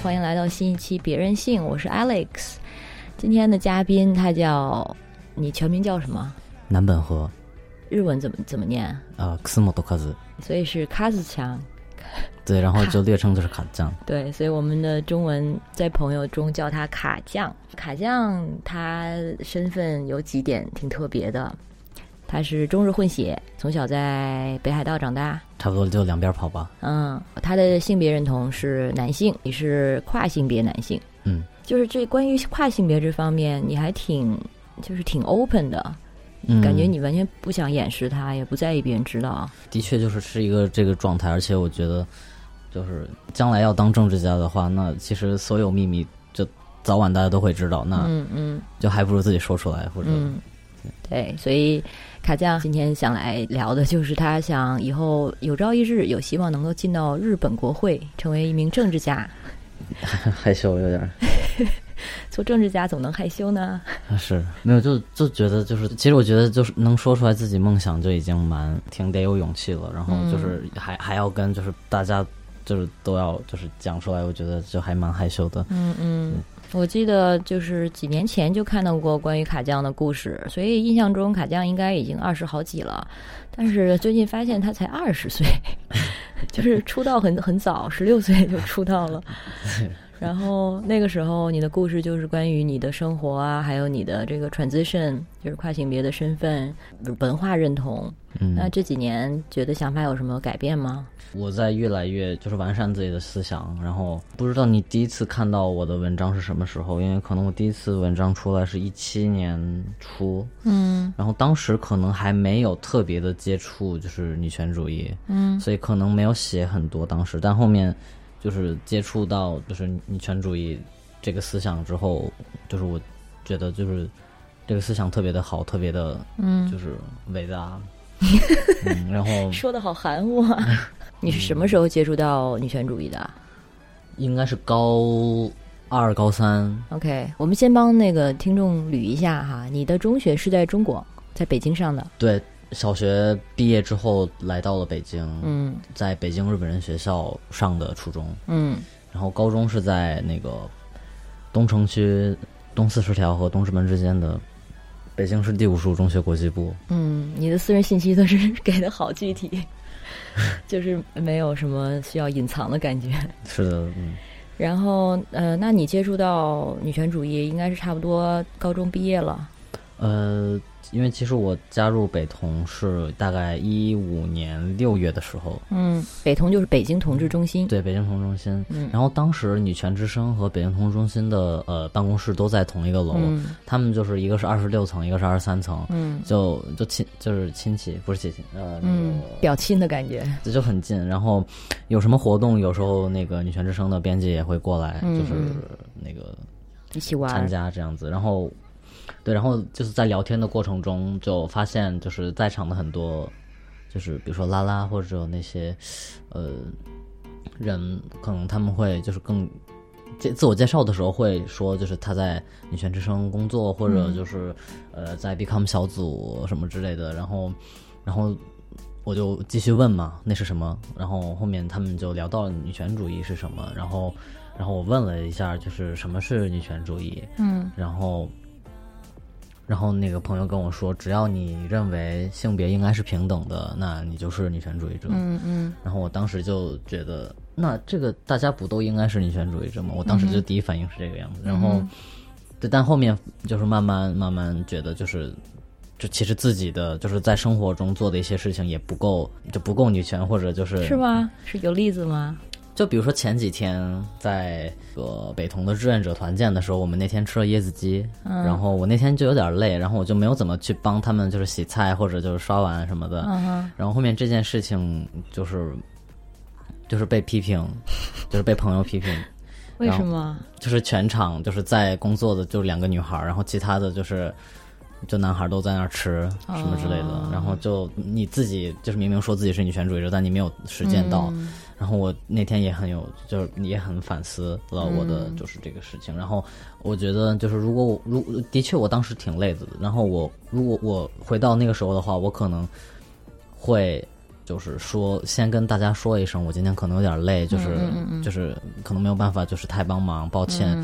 好，欢迎来到新一期《别任性》，我是 Alex。今天的嘉宾他叫你全名叫什么？南本和日文怎么怎么念？啊，斯莫多卡子。所以是卡子强。对，然后就略称就是卡酱。对，所以我们的中文在朋友中叫他卡酱。卡酱他身份有几点挺特别的，他是中日混血，从小在北海道长大，差不多就两边跑吧。嗯，他的性别认同是男性，你是跨性别男性。嗯，就是这关于跨性别这方面，你还挺就是挺 open 的，嗯感觉你完全不想掩饰它，也不在意别人知道。的确就是是一个这个状态，而且我觉得，就是将来要当政治家的话，那其实所有秘密就早晚大家都会知道，那嗯嗯就还不如自己说出来，或者、嗯，对，所以卡酱今天想来聊的就是他想以后有朝一日有希望能够进到日本国会，成为一名政治家。害羞有点儿。做政治家总能害羞呢？是没有，就就觉得就是，其实我觉得就是能说出来自己梦想就已经蛮挺得有勇气了，然后就是还、还要跟就是大家就是都要就是讲出来，我觉得就还蛮害羞的。嗯嗯，我记得就是几年前就看到过关于卡酱的故事，所以印象中卡酱应该已经二十好几了，但是最近发现他才二十岁，就是出道很很早，十六岁就出道了。然后那个时候，你的故事就是关于你的生活啊，还有你的这个 transition，就是跨性别的身份、文化认同。嗯，那这几年觉得想法有什么改变吗？我在越来越就是完善自己的思想，然后不知道你第一次看到我的文章是什么时候，因为可能我第一次文章出来是一七年初，嗯然后当时可能还没有特别的接触就是女权主义，嗯所以可能没有写很多当时，但后面就是接触到就是女权主义这个思想之后，就是我觉得就是这个思想特别的好，特别的嗯，就是伟大，嗯，然后 说的好含糊啊！你是什么时候接触到女权主义的应该是高二高三，？OK，我们先帮那个听众捋一下哈，你的中学是在中国，在北京上的。对，小学毕业之后来到了北京，嗯在北京日本人学校上的初中，嗯然后高中是在那个东城区东四十条和东直门之间的北京市第五十五中学国际部。嗯，你的私人信息都是 给的好具体，就是没有什么需要隐藏的感觉。是的，嗯，然后呃，那你接触到女权主义应该是差不多高中毕业了。呃，因为其实我加入北同是大概一五年六月的时候，嗯，北同就是北京同志中心。对，北京同志中心。嗯然后当时女权之声和北京同志中心的呃办公室都在同一个楼，嗯他们就是一个是二十六层，一个是二十三层，嗯就就亲就是亲戚，不是姐姐，呃，那嗯，表亲的感觉。这就很近。然后有什么活动，有时候那个女权之声的编辑也会过来，嗯就是嗯那个一起玩参加这样子。然后对，然后就是在聊天的过程中，就发现就是在场的很多，就是比如说拉拉或者那些呃人，可能他们会就是更。介自我介绍的时候会说，就是他在女权之声工作，或者就是、呃在 Become 小组什么之类的。然后，然后我就继续问嘛，那是什么？然后后面他们就聊到了女权主义是什么，然后，然后我问了一下，就是什么是女权主义，嗯然后，然后那个朋友跟我说，只要你认为性别应该是平等的，那你就是女权主义者。嗯嗯然后我当时就觉得，那这个大家不都应该是女权主义者吗？我当时就第一反应是这个样子。然后，对，但后面就是慢慢慢慢觉得，就是就其实自己的就是在生活中做的一些事情也不够，就不够女权，或者就是是吗？是有例子吗？就比如说前几天在呃北同的志愿者团建的时候，我们那天吃了椰子鸡，嗯然后我那天就有点累，然后我就没有怎么去帮他们就是洗菜或者就是刷碗什么的。嗯然后后面这件事情就是就是被批评，就是被朋友批评，为什么？就是全场就是在工作的就两个女孩，然后其他的就是就男孩都在那儿吃什么之类的，哦然后就你自己就是明明说自己是女权主义者，但你没有实践到。嗯然后我那天也很有，就是也很反思了我的嗯。就是这个事情。然后我觉得就是如果我如的确我当时挺累的，然后我如果我回到那个时候的话，我可能会就是说先跟大家说一声，我今天可能有点累，就是就是可能没有办法，就是太帮忙，抱歉，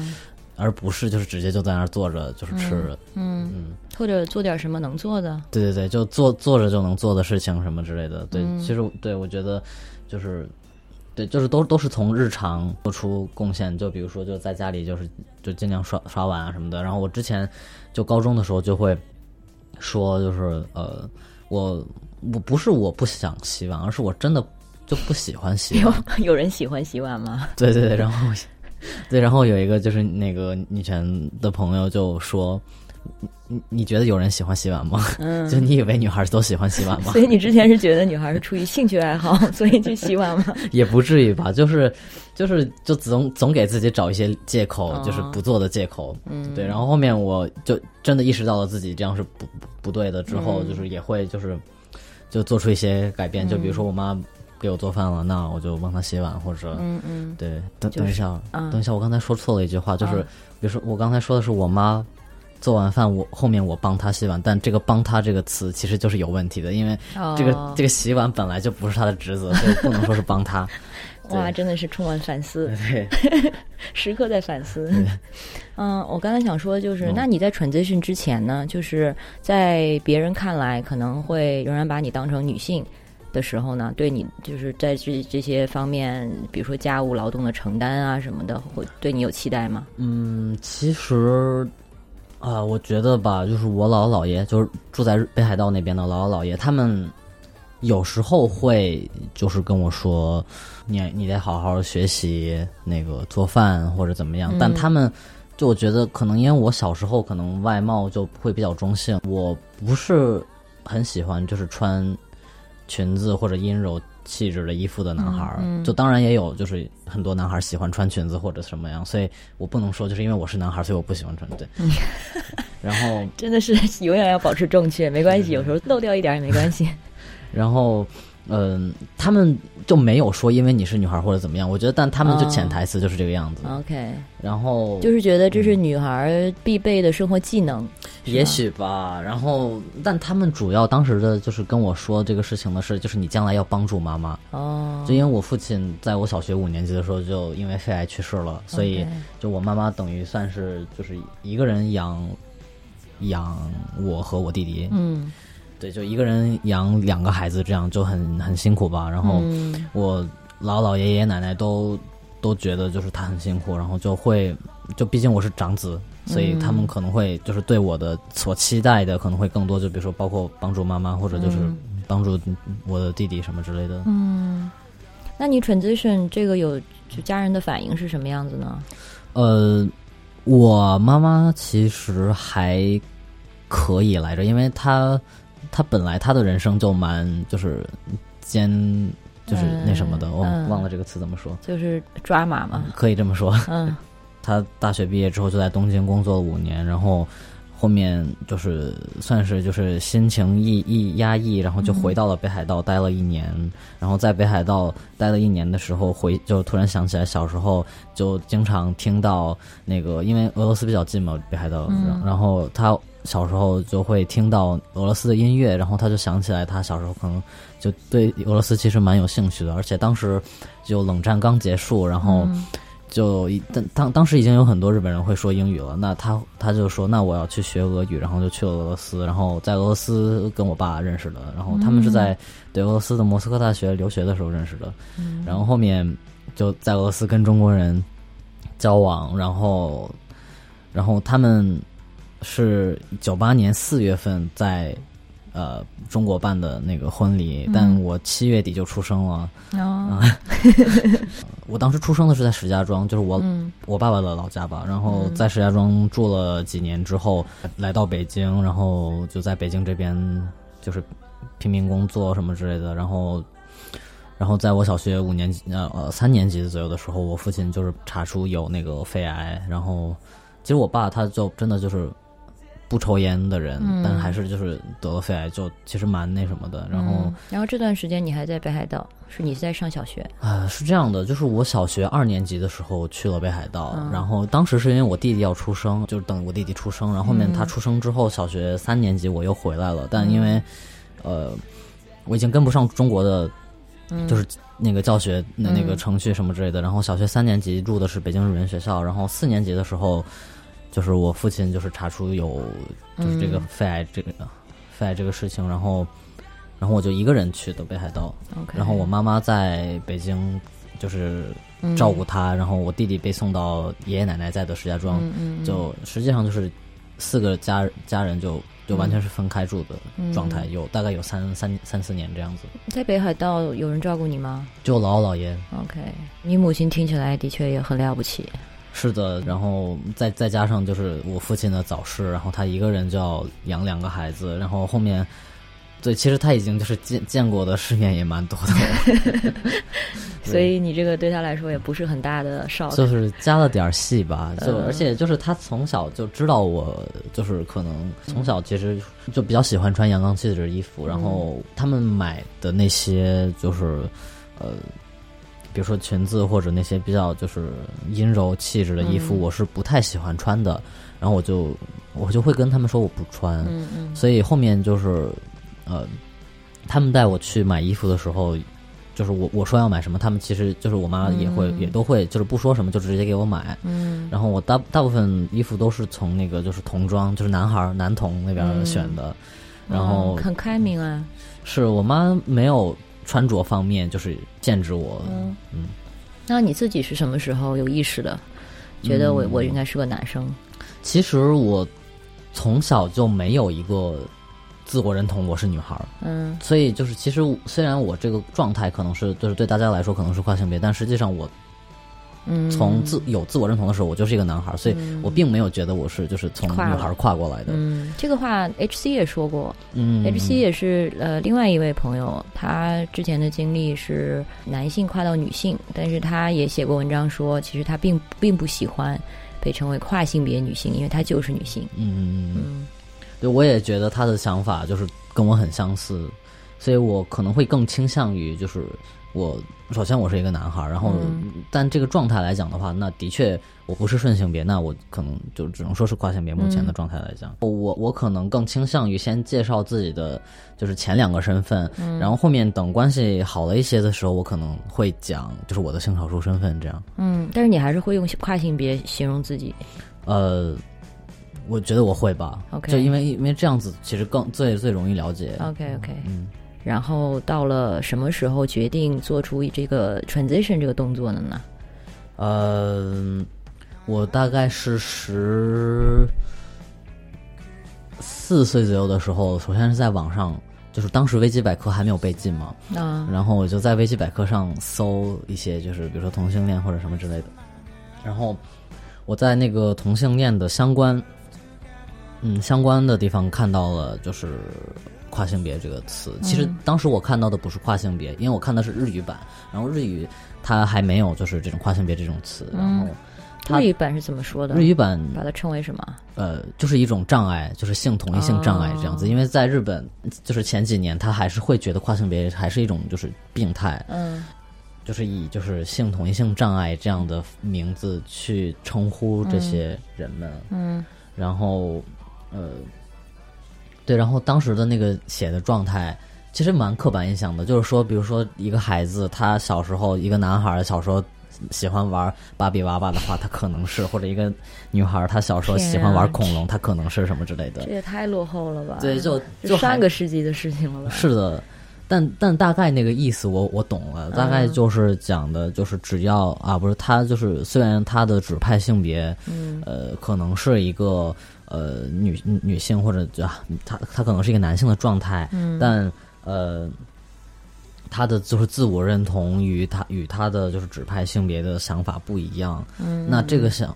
而不是就是直接就在那儿坐着就是吃，嗯嗯，或者做点什么能做的，对对对，就做坐着就能做的事情什么之类的，对，其实对我觉得就是。对，就是都都是从日常做出贡献，就比如说就在家里，就是就尽量刷刷碗啊什么的。然后我之前就高中的时候就会说，就是呃，我我不是我不想洗碗，而是我真的就不喜欢洗碗。有有人喜欢洗碗吗？对对对，然后对，然后有一个就是那个女权的朋友就说。你你觉得有人喜欢洗碗吗？嗯，就你以为女孩都喜欢洗碗吗？所以你之前是觉得女孩是出于兴趣爱好，所以去洗碗吗？也不至于吧，就是就是就总总给自己找一些借口，就是不做的借口。嗯，对。然后后面我就真的意识到了自己这样是不不对的，之后就是也会就是就做出一些改变。就比如说我妈给我做饭了，那我就帮她洗碗，或者嗯嗯，对。等等一下，等一下，我刚才说错了一句话，就是比如说我刚才说的是我妈。做完饭，我后面我帮他洗碗，但这个“帮他”这个词其实就是有问题的，因为这个这个洗碗本来就不是他的职责，所以不能说是帮他。哇，真的是充满反思，对，时刻在反思。嗯，我刚才想说，就是那你在 transition 之前呢，就是在别人看来可能会仍然把你当成女性的时候呢，对你就是在这这些方面，比如说家务劳动的承担啊什么的，会对你有期待吗？嗯，其实。啊，我觉得吧，就是我姥姥姥爷，就是住在北海道那边的姥姥姥爷，他们有时候会就是跟我说，你你得好好学习那个做饭或者怎么样。但他们就我觉得可能因为我小时候可能外貌就会比较中性，我不是很喜欢就是穿裙子或者阴柔。气质的衣服的男孩儿，就当然也有，就是很多男孩喜欢穿裙子或者什么样，所以我不能说就是因为我是男孩，所以我不喜欢穿对。然后真的是 永远要保持正确，没关系，有时候漏掉一点也没关系。然后。嗯，他们就没有说因为你是女孩或者怎么样，我觉得，但他们就潜台词就是这个样子。OK，然后就是觉得这是女孩必备的生活技能，也许吧。然后，但他们主要当时的就是跟我说这个事情的是，就是你将来要帮助妈妈。哦，就因为我父亲在我小学五年级的时候就因为肺癌去世了，所以就我妈妈等于算是就是一个人养养我和我弟弟。嗯。对，就一个人养两个孩子，这样就很很辛苦吧。然后我姥姥爷爷奶奶都都觉得就是他很辛苦，然后就会就毕竟我是长子，所以他们可能会就是对我的所期待的可能会更多，就比如说包括帮助妈妈或者就是帮助我的弟弟什么之类的。嗯，那你 transition 这个有就家人的反应是什么样子呢？呃，我妈妈其实还可以来着，因为她。他本来他的人生就蛮就是艰，就是那什么的，我忘了这个词怎么说，就是抓马嘛，可以这么说。嗯，他大学毕业之后就在东京工作了五年，然后后面就是算是就是心情抑抑压抑，然后就回到了北海道待了一年。然后在北海道待了一年的时候，回就突然想起来小时候就经常听到那个，因为俄罗斯比较近嘛，北海道，然后他。小时候就会听到俄罗斯的音乐，然后他就想起来他小时候可能就对俄罗斯其实蛮有兴趣的，而且当时就冷战刚结束，然后就当当当时已经有很多日本人会说英语了，那他他就说那我要去学俄语，然后就去了俄罗斯，然后在俄罗斯跟我爸认识的，然后他们是在对俄罗斯的莫斯科大学留学的时候认识的，然后后面就在俄罗斯跟中国人交往，然后然后他们。是九八年四月份在呃中国办的那个婚礼，但我七月底就出生了。哦，我当时出生的是在石家庄，就是我我爸爸的老家吧。然后在石家庄住了几年之后，来到北京，然后就在北京这边就是拼命工作什么之类的。然后，然后在我小学五年级呃呃三年级左右的时候，我父亲就是查出有那个肺癌。然后，其实我爸他就真的就是。不抽烟的人，但还是就是得了肺癌，就其实蛮那什么的。然后，然后这段时间你还在北海道，是你在上小学啊？是这样的，就是我小学二年级的时候去了北海道，然后当时是因为我弟弟要出生，就是等我弟弟出生，然后后面他出生之后，小学三年级我又回来了，但因为，呃，我已经跟不上中国的，嗯就是那个教学那那个嗯程序什么之类的。然后小学三年级住的是北京语言学校，然后四年级的时候，就是我父亲就是查出有就是这个嗯。肺癌这个、肺癌这个事情，然后然后我就一个人去的北海道然后我妈妈在北京就是嗯。照顾他，然后我弟弟被送到爷爷奶奶在的石家庄，就实际上就是四个家家人就就完全是分开住的状态，嗯。有大概有三三三四年这样子。在北海道有人照顾你吗？就姥姥姥爷？OK，你母亲听起来的确也很了不起。是的，然后再再加上就是我父亲的早逝，然后他一个人就要养两个孩子，然后后面。对，其实他已经就是见见过的世面也蛮多的了 所以你这个对他来说也不是很大的 shock。就是加了点儿戏吧，就嗯而且就是他从小就知道我就是可能从小其实就比较喜欢穿阳刚气质的衣服，然后他们买的那些就是呃，比如说裙子或者那些比较就是阴柔气质的衣服，嗯。我是不太喜欢穿的，然后我就我就会跟他们说我不穿，嗯。嗯。所以后面就是呃，他们带我去买衣服的时候。就是我我说要买什么，他们其实就是我妈也会、嗯。也都会就是不说什么就直接给我买，嗯。然后我大大部分衣服都是从那个就是童装，就是男孩儿男童那边选的，然后哦很开明啊。是我妈没有穿着方面就是限制我，嗯。嗯。那你自己是什么时候有意识的，觉得我、嗯。我应该是个男生？其实我从小就没有一个自我认同我是女孩儿，嗯。所以就是其实虽然我这个状态可能是就是对大家来说可能是跨性别，但实际上我嗯，从自有自我认同的时候，我就是一个男孩儿，所以我并没有觉得我是就是从女孩跨过来的，嗯，这个话 H C 也说过，嗯。H C 也是呃另外一位朋友，他之前的经历是男性跨到女性，但是他也写过文章说，其实他并并不喜欢被称为跨性别女性，因为他就是女性。嗯嗯嗯。嗯。对，我也觉得他的想法就是跟我很相似，所以我可能会更倾向于就是我首先我是一个男孩，然后、嗯但这个状态来讲的话，那的确我不是顺性别，那我可能就只能说是跨性别。目前的状态来讲，我我可能更倾向于先介绍自己的就是前两个身份，然后后面等关系好了一些的时候，我可能会讲就是我的性少数身份这样。嗯，但是你还是会用跨性别形容自己。呃，我觉得我会吧 OK 就因为因为这样子其实更最最容易了解。OK OK，嗯。然后到了什么时候决定做出这个 transition 这个动作的呢？呃，我大概是十四岁左右的时候，首先是在网上，就是当时维基百科还没有被禁嘛，啊，然后我就在维基百科上搜一些，就是比如说同性恋或者什么之类的，然后我在那个同性恋的相关，嗯，相关的地方看到了就是跨性别这个词。其实当时我看到的不是跨性别，因为我看的是日语版，然后日语它还没有就是这种跨性别这种词，然后日语版是怎么说的？日语版把它称为什么？呃，就是一种障碍，就是性同一性障碍这样子。哦因为在日本，就是前几年他还是会觉得跨性别还是一种就是病态，嗯就是以就是性同一性障碍这样的名字去称呼这些人们。嗯然后，呃，对，然后当时的那个写的状态。其实蛮刻板印象的，就是说，比如说一个孩子，他小时候一个男孩儿小时候喜欢玩芭比娃娃的话，他可能是；或者一个女孩儿她小时候喜欢玩恐龙，她可能是什么之类的这。也太落后了吧？对，就就还上个世纪的事情了吧？是的，但但大概那个意思我我懂了，大概嗯就是讲的就是只要啊，不是他就是虽然他的指派性别，嗯呃，可能是一个呃女女性或者啊，他他可能是一个男性的状态，嗯但呃。他的就是自我认同与他与他的就是指派性别的想法不一样，嗯，那这个想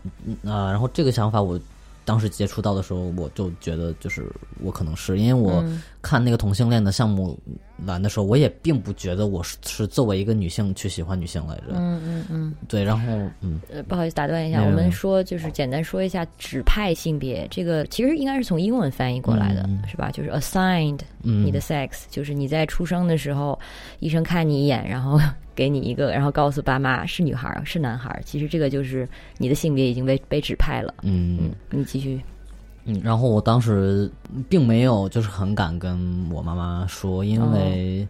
啊、然后这个想法我当时接触到的时候，我就觉得就是我可能是因为我嗯看那个同性恋的项目栏的时候，我也并不觉得我是是作为一个女性去喜欢女性来着。嗯嗯嗯，对，然后嗯呃，不好意思打断一下，我们说就是简单说一下指派性别，这个其实应该是从英文翻译过来的，嗯是吧？就是 assigned 嗯，你的 sex，、就是你在出生的时候，医生看你一眼，然后给你一个，然后告诉爸妈是女孩儿是男孩儿，其实这个就是你的性别已经被被指派了。嗯嗯，你继续。嗯，然后我当时并没有就是很敢跟我妈妈说，因为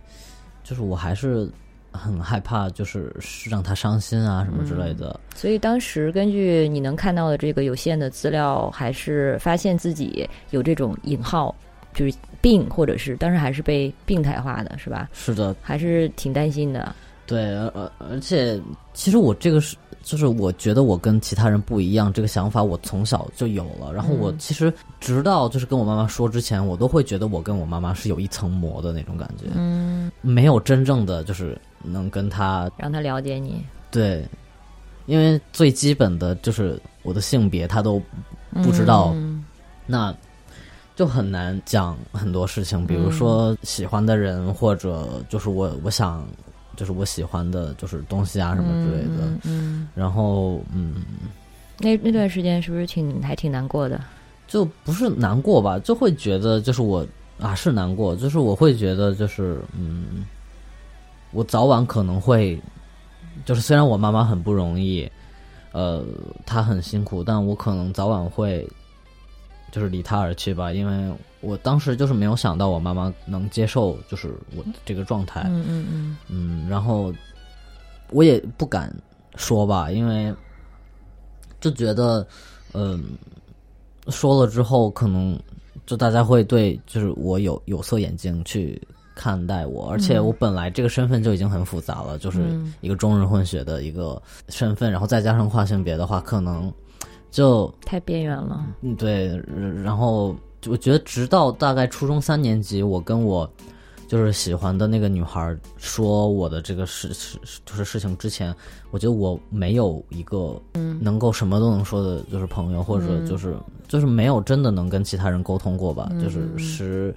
就是我还是很害怕，就是让她伤心啊什么之类的。所以当时根据你能看到的这个有限的资料，还是发现自己有这种引号，就是病，或者是当时还是被病态化的，是吧？是的，还是挺担心的。对，而而且其实我这个是，就是我觉得我跟其他人不一样，这个想法我从小就有了。然后我其实直到就是跟我妈妈说之前，我都会觉得我跟我妈妈是有一层膜的那种感觉，嗯，没有真正的就是能跟她让她了解你。对，因为最基本的就是我的性别，她都不知道，嗯。那就很难讲很多事情，比如说喜欢的人，或者就是我我想就是我喜欢的就是东西啊什么之类的。嗯嗯，然后嗯，那那段时间是不是挺还挺难过的？就不是难过吧，就会觉得就是我啊是难过，就是我会觉得就是嗯，我早晚可能会，就是虽然我妈妈很不容易，呃，她很辛苦，但我可能早晚会就是离她而去吧，因为我当时就是没有想到我妈妈能接受就是我这个状态，嗯嗯嗯。嗯，然后我也不敢说吧，因为就觉得，嗯、说了之后，可能就大家会对就是我有有色眼镜去看待我，而且我本来这个身份就已经很复杂了，就是嗯。一个中日混血的一个身份，然后再加上跨性别的话，可能就太边缘了。嗯，对，然后我觉得直到大概初中三年级，我跟我就是喜欢的那个女孩说我的这个事事就是事情之前，我觉得我没有一个能够什么都能说的，就是朋友，或者就是、就是没有真的能跟其他人沟通过吧，就是十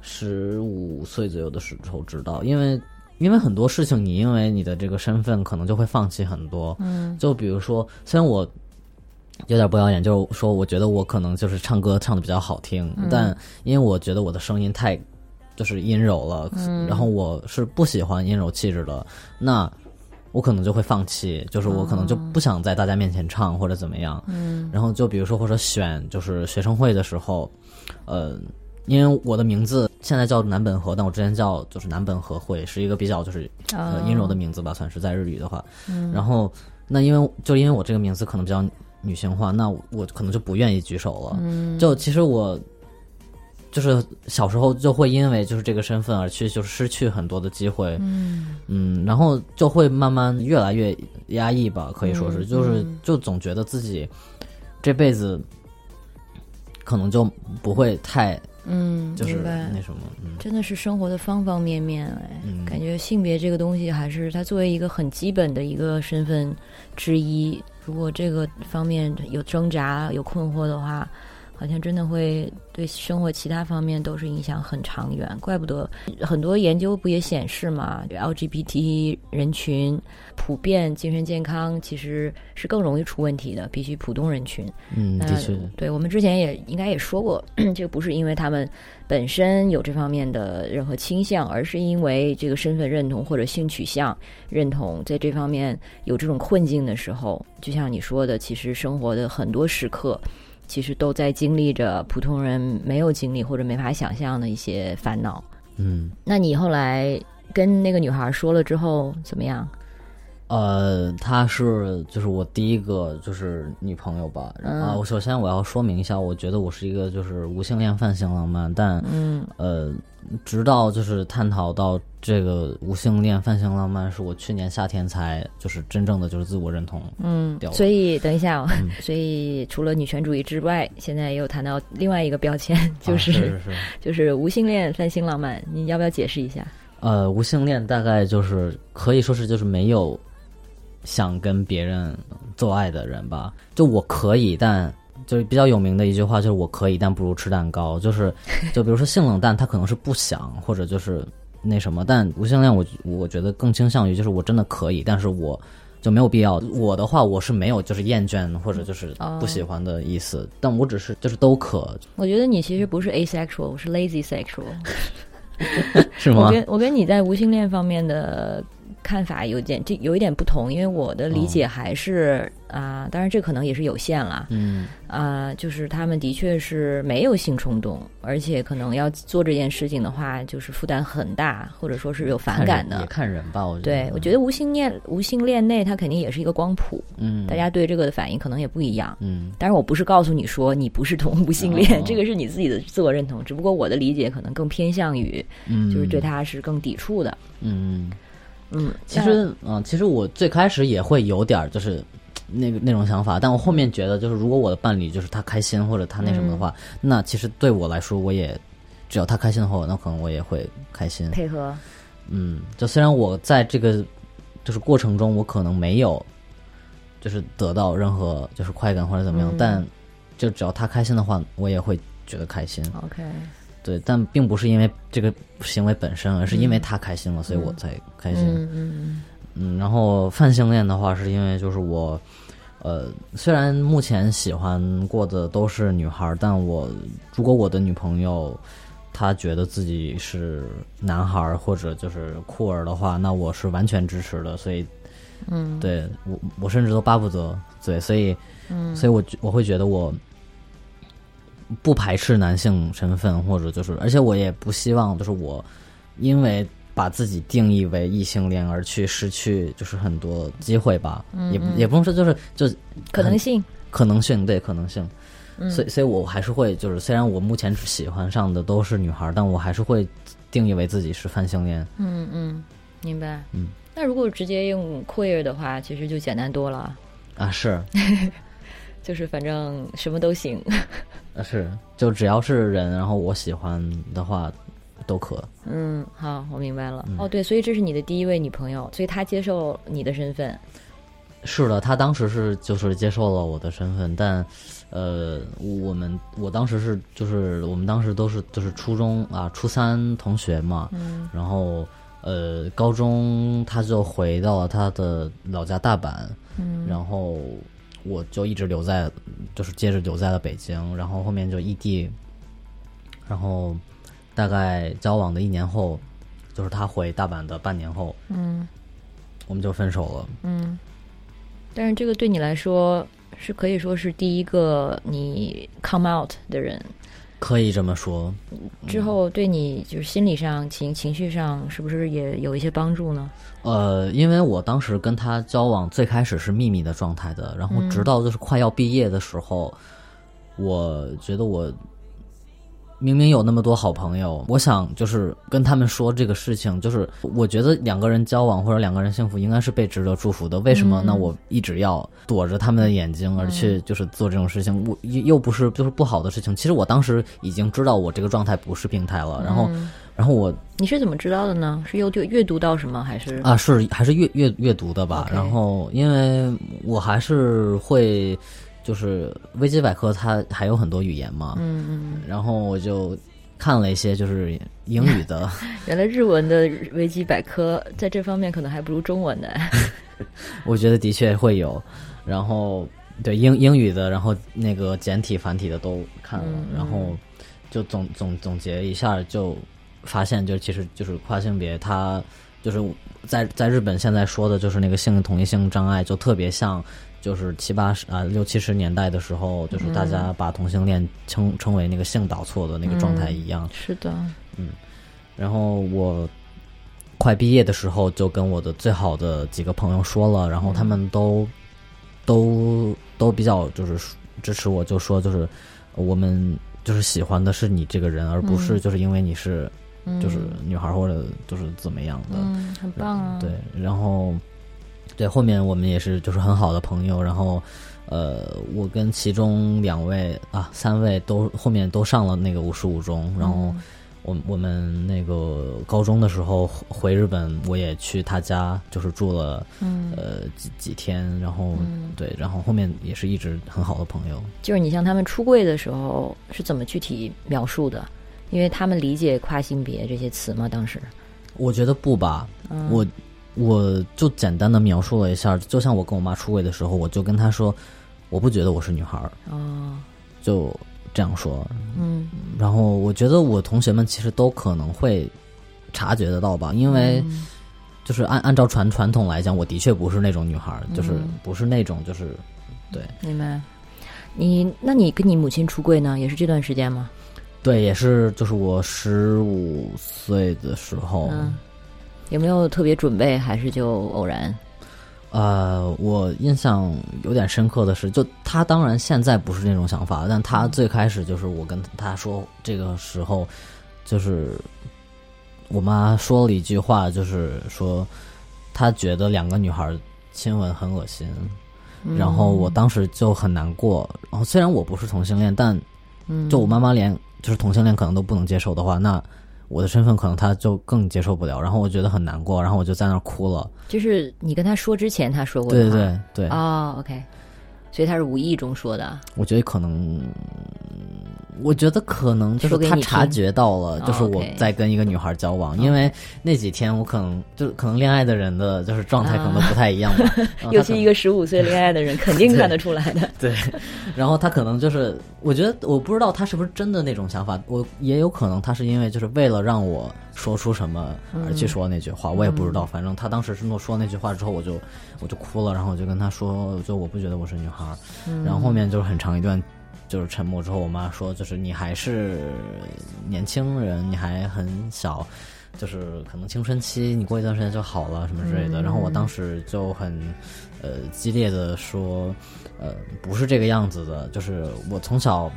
十五岁左右的时候知道，因为。因为很多事情，你因为你的这个身份，可能就会放弃很多。嗯，就比如说，虽然我有点不要脸，就是说，我觉得我可能就是唱歌唱的比较好听，但因为我觉得我的声音太就是阴柔了，然后我是不喜欢阴柔气质的，那我可能就会放弃，就是我可能就不想在大家面前唱或者怎么样。嗯，然后就比如说或者选就是学生会的时候，呃。因为我的名字现在叫南本和，但我之前叫就是南本和会，是一个比较就是呃阴柔的名字吧，算是在日语的话。嗯然后那因为就因为我这个名字可能比较女性化，那我我可能就不愿意举手了。嗯。就其实我就是小时候就会因为就是这个身份而去就是失去很多的机会，嗯。嗯，然后就会慢慢越来越压抑吧，可以说是，嗯就是嗯。就总觉得自己这辈子可能就不会太嗯，就是那什么，嗯。真的是生活的方方面面哎，嗯。感觉性别这个东西还是它作为一个很基本的一个身份之一。如果这个方面有挣扎、有困惑的话，好像真的会对生活其他方面都是影响很长远。怪不得很多研究不也显示嘛，LGBT 人群普遍精神健康其实是更容易出问题的，比起普通人群。嗯，那的确，对我们之前也应该也说过，这个不是因为他们本身有这方面的任何倾向，而是因为这个身份认同或者性取向认同在这方面有这种困境的时候，就像你说的，其实生活的很多时刻，其实都在经历着普通人没有经历或者没法想象的一些烦恼。嗯。那你后来跟那个女孩说了之后怎么样？呃，她是就是我第一个就是女朋友吧。嗯啊，我首先我要说明一下，我觉得我是一个就是无性恋泛性浪漫，但嗯呃，直到就是探讨到这个无性恋泛性浪漫，是我去年夏天才就是真正的就是自我认同。嗯所以等一下、哦，所以除了女权主义之外，现在也有谈到另外一个标签，就啊是是是，就是无性恋泛性浪漫，你要不要解释一下？呃，无性恋大概就是可以说是就是没有想跟别人做爱的人吧。就我可以，但就是比较有名的一句话就是我可以，但不如吃蛋糕。就是 就比如说性冷淡，他可能是不想或者就是那什么，但无性恋我我觉得更倾向于就是我真的可以，但是我。就没有必要。我的话，我是没有就是厌倦或者就是不喜欢的意思，但我只是就是都可，我觉得你其实不是 asexual，我是 lazy sexual。是吗我？跟我跟你在无性恋方面的看法有点这有一点不同，因为我的理解还是啊，当然这可能也是有限了。嗯啊，就是他们的确是没有性冲动，而且可能要做这件事情的话，就是负担很大，或者说是有反感的。也看人吧，我觉得。对，我觉得无性恋无性恋内，它肯定也是一个光谱。嗯，大家对这个的反应可能也不一样。嗯，但是，我不是告诉你说你不是同无性恋，哦这个是你自己的自我认同。只不过我的理解可能更偏向于，嗯，就是对他是更抵触的。嗯，嗯，其实嗯，其实我最开始也会有点儿就是那个那种想法，但我后面觉得就是如果我的伴侣就是他开心或者他那什么的话，那其实对我来说我也只要他开心的话，那可能我也会开心。配合，嗯，就虽然我在这个就是过程中，我可能没有就是得到任何就是快感或者怎么样，嗯但就只要他开心的话，我也会觉得开心。OK，对，但并不是因为这个行为本身，而是因为他开心了，所以我才开心。嗯嗯嗯，然后泛性恋的话，是因为就是我，呃，虽然目前喜欢过的都是女孩儿，但我如果我的女朋友她觉得自己是男孩儿或者就是酷儿的话，那我是完全支持的。所以，嗯，对我我甚至都巴不得对，所以，嗯，所以我我会觉得我不排斥男性身份，或者就是，而且我也不希望就是我因为把自己定义为异性恋而去失去就是很多机会吧，也不也不能说就是就可能性，可能性。对可能性，嗯。所以所以我还是会就是虽然我目前喜欢上的都是女孩，但我还是会定义为自己是泛性恋。嗯嗯，明白。嗯，那如果直接用 queer 的话，其实就简单多了，啊，是 就是反正什么都行。啊是，就只要是人，然后我喜欢的话都可。嗯，好，我明白了。嗯哦，对，所以这是你的第一位女朋友，所以她接受你的身份。是的，她当时是就是接受了我的身份，但，呃，我们我当时是就是我们当时都是就是初中啊初三同学嘛，嗯然后呃高中他就回到了他的老家大阪，嗯然后我就一直留在就是接着留在了北京，然后后面就异地，然后大概交往的一年后，就是他回大阪的半年后，嗯。我们就分手了。嗯，但是这个对你来说是可以说是第一个你 come out 的人，可以这么说，之后对你就是心理上、情情绪上是不是也有一些帮助呢？呃，因为我当时跟他交往最开始是秘密的状态的，然后嗯直到就是快要毕业的时候，我觉得我明明有那么多好朋友，我想就是跟他们说这个事情，就是我觉得两个人交往或者两个人幸福应该是被值得祝福的，为什么嗯那我一直要躲着他们的眼睛而去就是做这种事情？我又又不是就是不好的事情。其实我当时已经知道我这个状态不是病态了，然后嗯然后我你是怎么知道的呢？是阅读阅读到什么，还是啊，是还是阅阅阅读的吧然后因为我还是会，就是维基百科它还有很多语言嘛，嗯嗯，然后我就看了一些就是英语的，原来日文的维基百科在这方面可能还不如中文的。我觉得的确会有，然后对英英语的，然后那个简体繁体的都看了，嗯嗯然后就总总总结一下，就发现就其实就是跨性别，他就是在在日本现在说的就是那个性同一性障碍，就特别像。就是七八十啊六七十年代的时候，就是大家把同性恋称称为那个性导错的那个状态一样。是的，嗯然后我快毕业的时候，就跟我的最好的几个朋友说了，然后他们都、都都比较就是支持我，就说就是我们就是喜欢的是你这个人，而不是就是因为你是嗯就是女孩或者就是怎么样的。嗯，很棒啊。对，然后对后面我们也是就是很好的朋友，然后呃，我跟其中两位啊三位都后面都上了那个五十五中，然后嗯我我们那个高中的时候回日本，我也去他家就是住了嗯，呃几几天，然后、嗯对，然后后面也是一直很好的朋友。就是你像他们出柜的时候是怎么具体描述的？因为他们理解跨性别这些词吗？当时，我觉得不吧，嗯我我就简单的描述了一下，就像我跟我妈出柜的时候，我就跟她说，我不觉得我是女孩儿，哦，就这样说。嗯，然后我觉得我同学们其实都可能会察觉得到吧，因为就是按按照传传统来讲，我的确不是那种女孩儿，就是嗯不是那种就是对，明白。你那你跟你母亲出柜呢，也是这段时间吗？对，也是，就是我十五岁的时候。嗯，有没有特别准备，还是就偶然？呃，我印象有点深刻的是，就他当然现在不是那种想法，但他最开始就是我跟他说这个时候，就是我妈说了一句话，就是说她觉得两个女孩亲吻很恶心，然后我当时就很难过。然后虽然我不是同性恋，但就我妈妈连就是同性恋可能都不能接受的话，那。我的身份可能他就更接受不了，然后我觉得很难过，然后我就在那儿哭了。就是你跟他说之前，他说过对对对对哦，OK，所以他是无意中说的。我觉得可能。我觉得可能就是他察觉到了，就是我在跟一个女孩交往，因为那几天我可能就可能恋爱的人的就是状态可能不太一样吧。尤其一个十五岁恋爱的人，肯定看得出来的。对，然后他可能就是，我觉得我不知道他是不是真的那种想法，我也有可能他是因为就是为了让我说出什么而去说那句话，我也不知道。反正他当时是诺说那句话之后，我就我就哭了，然后我就跟他说，就我不觉得我是女孩。然后后面就是很长一段。就是沉默之后，我妈说：“就是你还是年轻人，你还很小，就是可能青春期，你过一段时间就好了，什么之类的。”然后我当时就很呃激烈的说：“呃，不是这个样子的，就是我从小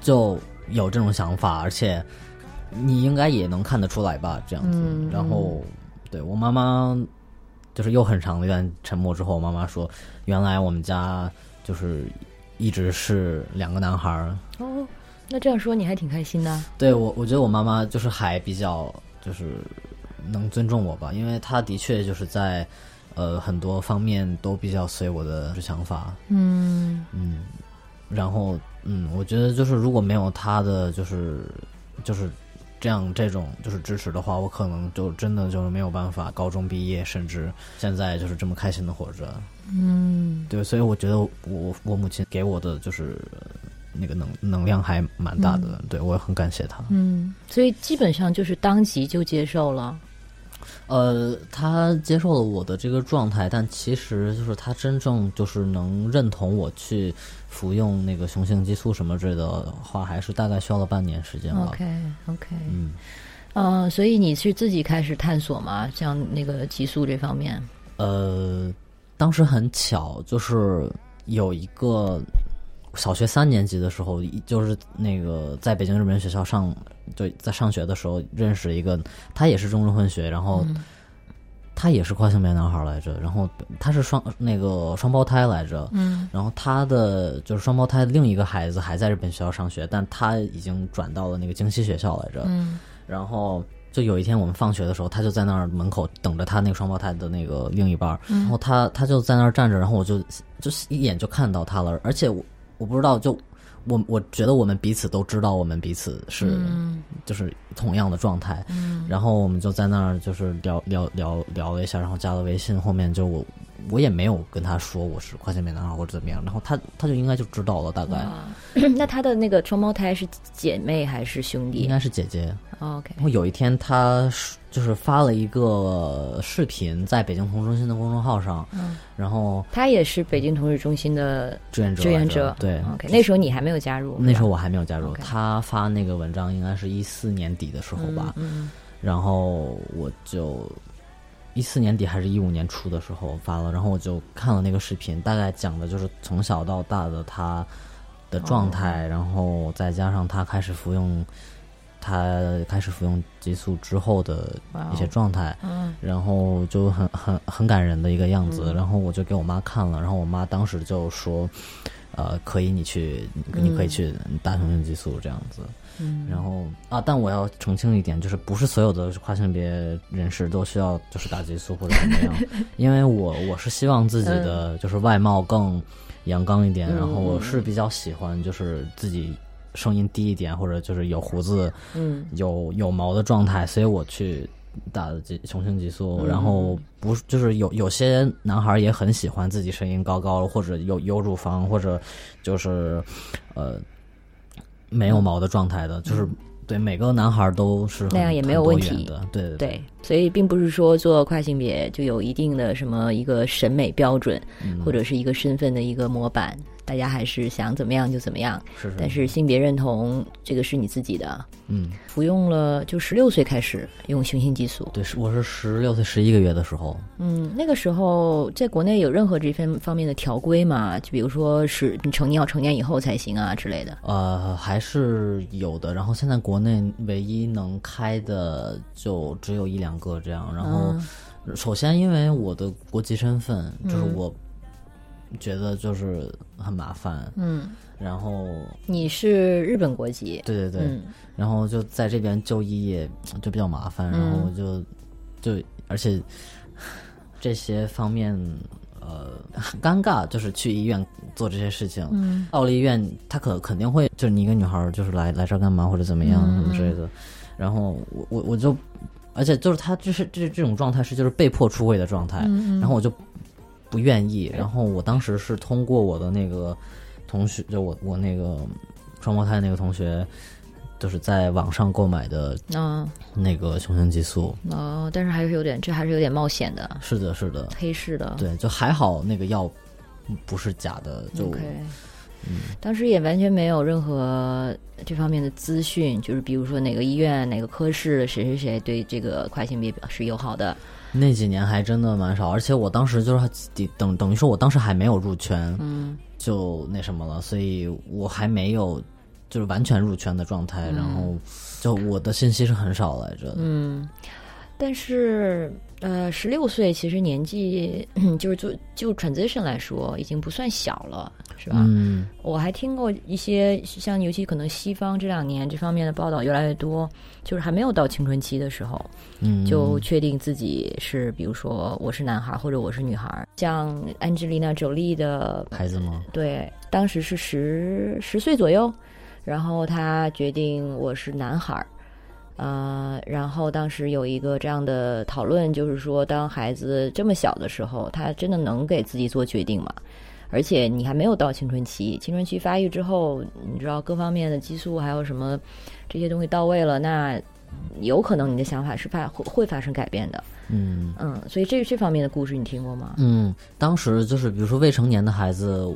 就有这种想法，而且你应该也能看得出来吧，这样子。”然后对我妈妈就是又很长的一段沉默之后，我妈妈说：“原来我们家就是。”一直是两个男孩儿哦，那这样说你还挺开心的。对我，我觉得我妈妈就是还比较就是能尊重我吧，因为她的确就是在呃很多方面都比较随我的想法。嗯嗯，然后嗯，我觉得就是如果没有她的就是就是这样这种就是支持的话，我可能就真的就是没有办法高中毕业，甚至现在就是这么开心的活着。嗯，对，所以我觉得我我母亲给我的就是那个能能量还蛮大的，对我也很感谢她。嗯，所以基本上就是当即就接受了。呃，他接受了我的这个状态，但其实就是他真正就是能认同我去服用那个雄性激素什么之类的话，还是大概需要了半年时间吧。OK OK，嗯，呃，所以你是自己开始探索吗？像那个激素这方面？呃。当时很巧，就是有一个小学三年级的时候，就是那个在北京日本学校上，就在上学的时候认识一个，他也是中日混血，然后他也是跨性别男孩来着，然后他是双那个双胞胎来着，嗯，然后他的就是双胞胎另一个孩子还在日本学校上学，但他已经转到了那个京西学校来着，嗯，然后。就有一天我们放学的时候，他就在那儿门口等着他那个双胞胎的那个另一半，然后他他就在那儿站着，然后我就就一眼就看到他了，而且我我不知道，就我我觉得我们彼此都知道我们彼此是就是同样的状态，然后我们就在那儿就是聊聊聊聊了一下，然后加了微信，后面就我。我也没有跟他说我是跨性别男孩或者怎么样，然后他他就应该就知道了大概。那他的那个双胞胎是姐妹还是兄弟？应该是姐姐。OK。然后有一天他就是发了一个视频在北京同志中心的公众号上，嗯，然后他也是北京同志中心的志愿者。志愿者对。OK，那时候你还没有加入。那时候我还没有加入。他发那个文章应该是一四年底的时候吧。嗯。然后我就。一四年底还是一五年初的时候发了，然后我就看了那个视频，大概讲的就是从小到大的他的状态，然后再加上他开始服用，他开始服用激素之后的一些状态，然后就很很很感人的一个样子，然后我就给我妈看了，然后我妈当时就说，呃，可以你去，你可以去打雄性激素这样子。嗯，然后啊，但我要澄清一点，就是不是所有的跨性别人士都需要就是打激素或者怎么样，因为我我是希望自己的就是外貌更阳刚一点，然后我是比较喜欢就是自己声音低一点或者就是有胡子，嗯，有有毛的状态，所以我去打的激雄性激素，然后不就是有有些男孩也很喜欢自己声音高高或者有有乳房或者就是呃。没有毛的状态的，就是对每个男孩都是那样也没有问题。的，对对。对，所以并不是说做跨性别就有一定的什么一个审美标准，嗯。或者是一个身份的一个模板，大家还是想怎么样就怎么样。是是，但是性别认同这个是你自己的，嗯，服用了就十六岁开始用雄性激素，对，是我是十六岁十一个月的时候，嗯，那个时候在国内有任何这方方面的条规吗？就比如说是你成年要成年以后才行啊之类的。呃，还是有的。然后现在国内唯一能开的就只有一两个这样。然后，首先因为我的国籍身份，就是我觉得就是很麻烦。嗯，然后你是日本国籍，对对对，嗯。然后就在这边就医也就比较麻烦，然后就就而且这些方面呃很尴尬，就是去医院做这些事情。嗯。到了医院，他可肯定会就是你一个女孩儿就是来来这儿干嘛或者怎么样嗯什么之类的，然后我我我就，而且就是他就是这这种状态是就是被迫出柜的状态，嗯。然后我就不愿意，然后我当时是通过我的那个同学，就我我那个双胞胎那个同学，就是在网上购买的嗯。那个雄性激素，哦，但是还是有点，这还是有点冒险的，是的，是的，黑市的。对，就还好那个药不是假的，就当时也完全没有任何这方面的资讯，就是比如说哪个医院、哪个科室谁谁谁对这个跨性别表示友好的。那几年还真的蛮少，而且我当时就是等等于说，我当时还没有入圈，嗯。就那什么了，所以我还没有就是完全入圈的状态，然后就我的信息是很少来着。嗯，但是呃，十六岁其实年纪就是就就 transition 来说，已经不算小了，是吧？嗯我还听过一些像，尤其可能西方这两年这方面的报道越来越多，就是还没有到青春期的时候，嗯，就确定自己是，比如说我是男孩或者我是女孩。像 Angelina Jolie 的孩子吗？对，当时是十十岁左右，然后她决定我是男孩儿。呃，然后当时有一个这样的讨论，就是说，当孩子这么小的时候，他真的能给自己做决定吗？而且你还没有到青春期，青春期发育之后，你知道各方面的激素还有什么这些东西到位了，那有可能你的想法是发会会发生改变的。嗯嗯，所以这这方面的故事你听过吗？嗯，当时就是比如说未成年的孩子，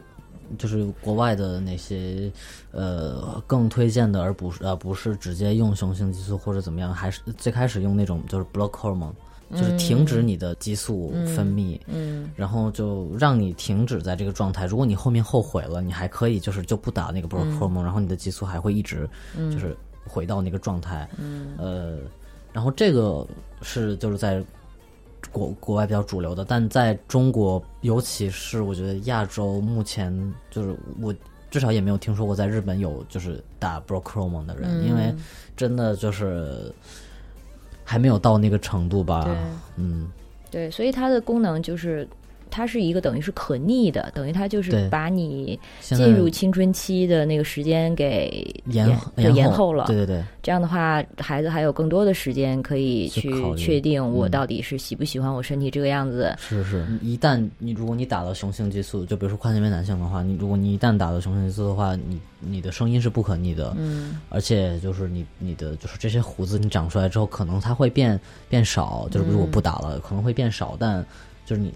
就是国外的那些呃更推荐的，而不是呃不是直接用雄性激素或者怎么样，还是最开始用那种就是 block hormone，就是停止你的激素分泌。嗯然后就让你停止在这个状态。如果你后面后悔了，你还可以就是就不打那个嗯 hormone，、然后你的激素还会一直就是回到那个状态。嗯呃，然后这个是就是在国国外比较主流的，但在中国，尤其是我觉得亚洲，目前就是我至少也没有听说过在日本有就是打 hormone 的人，嗯因为真的就是还没有到那个程度吧。嗯，对，所以它的功能就是。它是一个等于是可逆的，等于它就是把你进入青春期的那个时间给延对延延后了。对对对。这样的话，孩子还有更多的时间可以去确定我嗯到底是喜不喜欢我身体这个样子。是是，一旦你如果你打了雄性激素，就比如说跨性别男性的话，你如果你一旦打了雄性激素的话，你你的声音是不可逆的，嗯而且就是你你的就是这些胡子你长出来之后，可能它会变变少，就是如果不打了，可能会变少，但就是你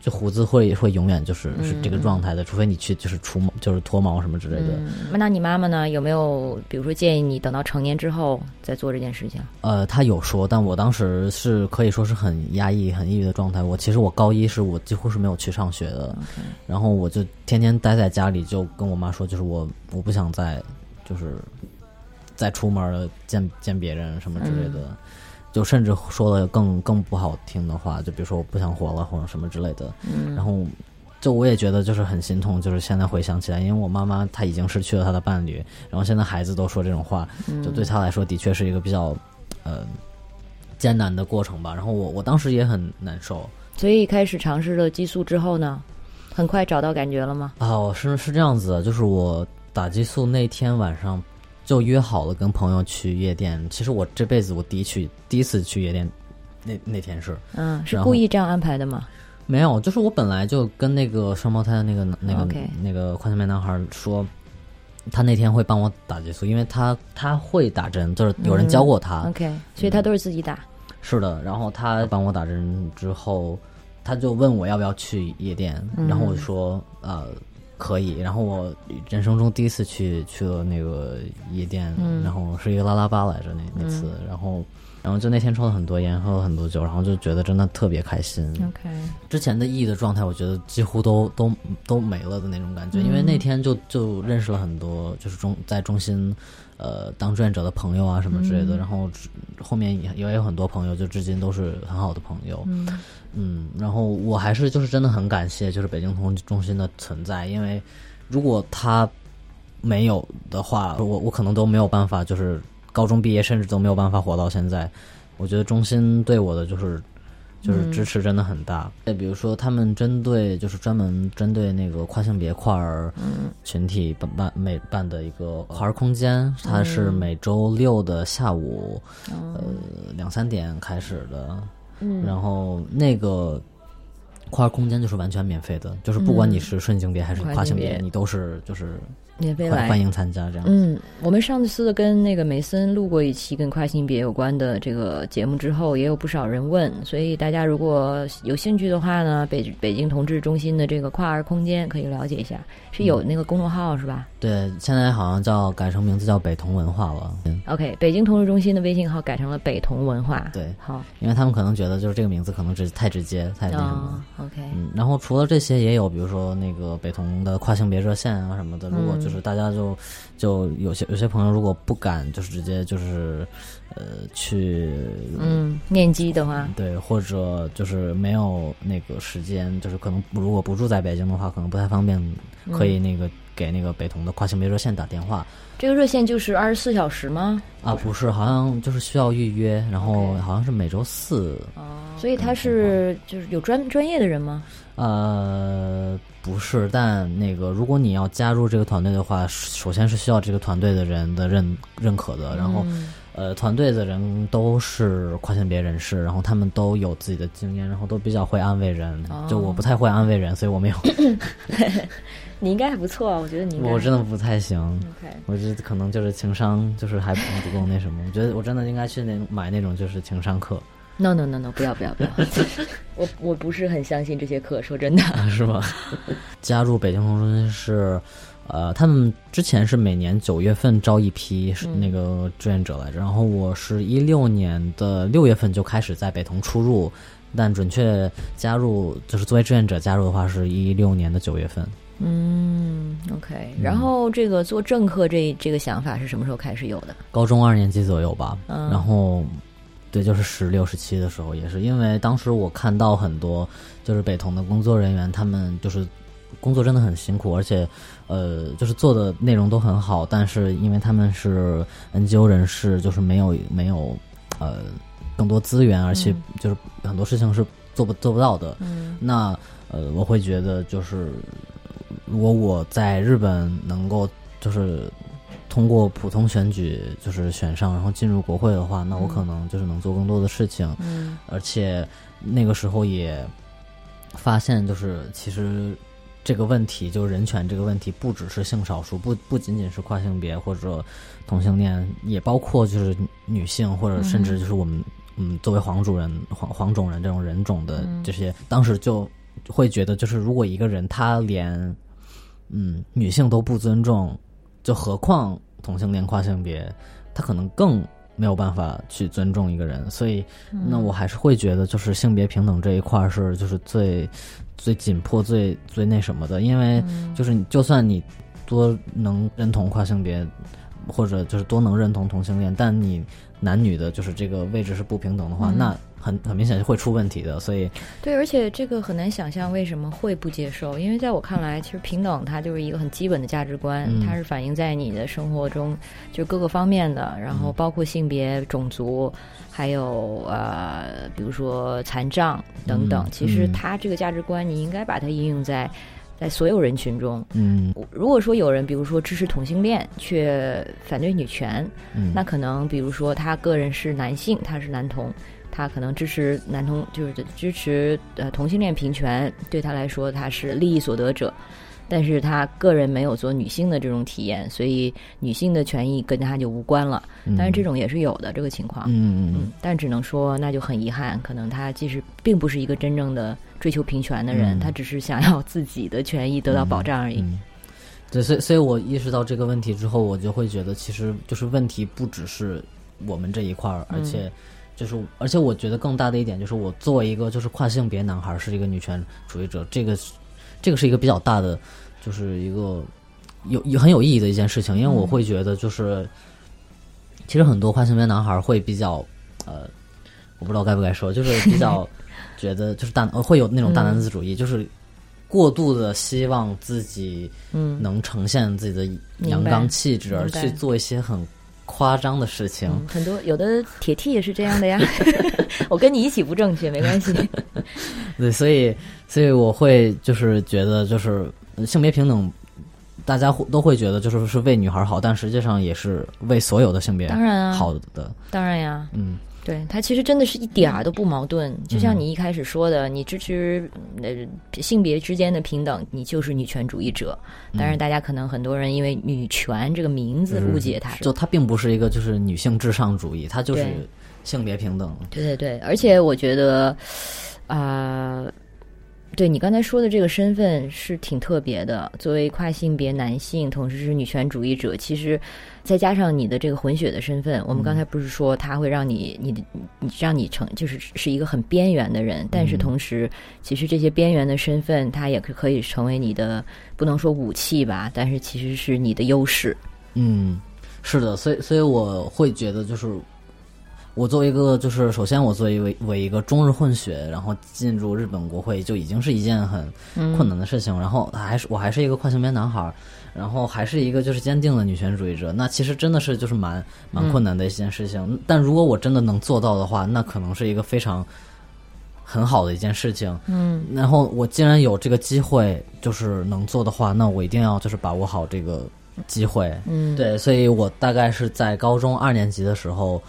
这胡子会会永远就是是这个状态的，除非你去就是除毛就是脱毛什么之类的。嗯，那你妈妈呢？有没有比如说建议你等到成年之后再做这件事情？呃，她有说，但我当时是可以说是很压抑、很抑郁的状态。我其实我高一是我几乎是没有去上学的，然后我就天天待在家里，就跟我妈说，就是我我不想再就是再出门了，见见别人什么之类的，就甚至说了更更不好听的话，就比如说我不想活了或者什么之类的。嗯然后就我也觉得就是很心痛，就是现在回想起来，因为我妈妈她已经失去了她的伴侣，然后现在孩子都说这种话，就对她来说的确是一个比较呃艰难的过程吧。然后我我当时也很难受所以开始尝试了激素之后呢，很快找到感觉了吗？啊，是是这样子的，就是我打激素那天晚上就约好了跟朋友去夜店。其实我这辈子我第一去第一次去夜店，那那天是嗯，是故意这样安排的吗？没有，就是我本来就跟那个双胞胎的那个那个、那个跨性别男孩说，他那天会帮我打激素，因为他他会打针，就是有人教过他。OK，所以他都是自己打。是的，然后他帮我打针之后，他就问我要不要去夜店，然后我就说呃可以。然后我人生中第一次去去了那个夜店，然后是一个拉拉吧来着那那次，然后。然后就那天抽了很多烟，喝了很多酒，然后就觉得真的特别开心。OK，之前的意义的状态，我觉得几乎都都都没了的那种感觉，因为那天就就认识了很多，就是中在中心，呃，当志愿者的朋友啊什么之类的。然后后面也也有很多朋友，就至今都是很好的朋友。嗯嗯，然后我还是就是真的很感谢，就是北京同中心的存在，因为如果他没有的话，我我可能都没有办法就是。高中毕业，甚至都没有办法活到现在。我觉得中心对我的就是就是支持真的很大。再比如说，他们针对就是专门针对那个跨性别跨儿群体办办每办的一个跨儿空间，它是每周六的下午呃两三点开始的。然后那个跨儿空间就是完全免费的，就是不管你是顺性别还是跨性别，你都是就是。免费来，欢迎参加这样。嗯，我们上次跟那个梅森录过一期跟跨性别有关的这个节目之后，也有不少人问，所以大家如果有兴趣的话呢，北北京同志中心的这个跨儿空间可以了解一下，是有那个公众号是吧？对，现在好像叫改成名字叫北同文化了。OK，北京同志中心的微信号改成了北同文化。对，好，因为他们可能觉得就是这个名字可能直太直接，太那什么。OK，嗯，然后除了这些，也有比如说那个北同的跨性别热线啊什么的，如果就是大家就。就有些有些朋友如果不敢就是直接就是呃去嗯面基的话，对，或者就是没有那个时间，就是可能如果不住在北京的话，可能不太方便，可以那个给那个北同的跨性别热线打电话。这个热线就是二十四小时吗？啊，不是，好像就是需要预约，然后好像是每周四。哦，所以他是就是有专专业的人吗？呃。不是，但那个，如果你要加入这个团队的话，首先是需要这个团队的人的认认可的。然后，呃，团队的人都是跨性别人士，然后他们都有自己的经验，然后都比较会安慰人。就我不太会安慰人，所以我没有。你应该还不错，我觉得你。我真的不太行。OK，我觉得可能就是情商就是还不够那什么。我觉得我真的应该去那买那种就是情商课。No no no no 不要不要不要，我我不是很相信这些课，说真的，是吗？加入北京同中心是，呃，他们之前是每年九月份招一批是那个志愿者来着，然后我是一六年的六月份就开始在北同出入，但准确加入就是作为志愿者加入的话，是一六年的九月份。嗯，OK。然后这个做政客这这个想法是什么时候开始有的？高中二年级左右吧。嗯然后。对，就是十六、十七的时候，也是因为当时我看到很多就是北同的工作人员，他们就是工作真的很辛苦，而且呃，就是做的内容都很好，但是因为他们是 NGO 人士，就是没有没有呃更多资源，而且就是很多事情是做不做不到的。嗯，那呃，我会觉得就是如果我在日本能够就是。通过普通选举就是选上，然后进入国会的话，那我可能就是能做更多的事情。嗯，而且那个时候也发现，就是其实这个问题，就人权这个问题，不只是性少数，不不仅仅是跨性别或者同性恋，也包括就是女性，或者甚至就是我们嗯，作为黄种人、黄黄种人这种人种的这些，当时就会觉得，就是如果一个人他连嗯女性都不尊重，就何况。同性恋、跨性别，他可能更没有办法去尊重一个人，所以，那我还是会觉得，就是性别平等这一块是就是最最紧迫、最最那什么的，因为就是就算你多能认同跨性别，或者就是多能认同同性恋，但你男女的就是这个位置是不平等的话，那。很很明显就会出问题的，所以对，而且这个很难想象为什么会不接受，因为在我看来，其实平等它就是一个很基本的价值观，它是反映在你的生活中就各个方面的，然后包括性别、种族，还有呃，比如说残障等等。其实它这个价值观，你应该把它应用在在所有人群中。嗯，如果说有人比如说支持同性恋却反对女权，那可能比如说他个人是男性，他是男同。他可能支持男同，就是支持呃同性恋平权，对他来说他是利益所得者。但是他个人没有做女性的这种体验，所以女性的权益跟他就无关了。但是这种也是有的这个情况，嗯嗯嗯，但只能说那就很遗憾，可能他其实并不是一个真正的追求平权的人，嗯。他只是想要自己的权益得到保障而已。嗯，对，所以所以我意识到这个问题之后，我就会觉得，其实就是问题不只是我们这一块儿，而且就是，而且我觉得更大的一点就是，我作为一个就是跨性别男孩儿，是一个女权主义者，这个这个是一个比较大的，就是一个有有很有意义的一件事情，因为我会觉得就是，其实很多跨性别男孩会比较呃，我不知道该不该说，就是比较 觉得就是大呃会有那种大男子主义，就是过度的希望自己嗯。能呈现自己的阳刚气质，而去做一些很夸张的事情。嗯，很多有的铁 T 也是这样的呀。我跟你一起不正确，没关系。对，所以所以我会就是觉得就是呃性别平等，大家会都会觉得就是是为女孩好，但实际上也是为所有的性别当然啊好的。当然呀，嗯对他其实真的是一点儿都不矛盾。就像你一开始说的，你支持呃性别之间的平等，你就是女权主义者。当然，大家可能很多人因为“女权”这个名字误解它，就它并不是一个就是女性至上主义，它就是性别平等。对对对，而且我觉得，啊、对你刚才说的这个身份是挺特别的。作为跨性别男性，同时是女权主义者，其实再加上你的这个混血的身份，我们刚才不是说他会让你你的你让你成就是是一个很边缘的人，但是同时，其实这些边缘的身份，它也可可以成为你的不能说武器吧，但是其实是你的优势。嗯，是的，所以所以我会觉得就是。我作为一个，就是首先我作为为为一个中日混血，然后进入日本国会就已经是一件很困难的事情。然后还是我还是一个跨性别男孩儿，然后还是一个就是坚定的女权主义者。那其实真的是就是蛮蛮困难的一件事情。但如果我真的能做到的话，那可能是一个非常很好的一件事情。嗯，然后我既然有这个机会，就是能做的话，那我一定要就是把握好这个机会。嗯，对，所以我大概是在高中二年级的时候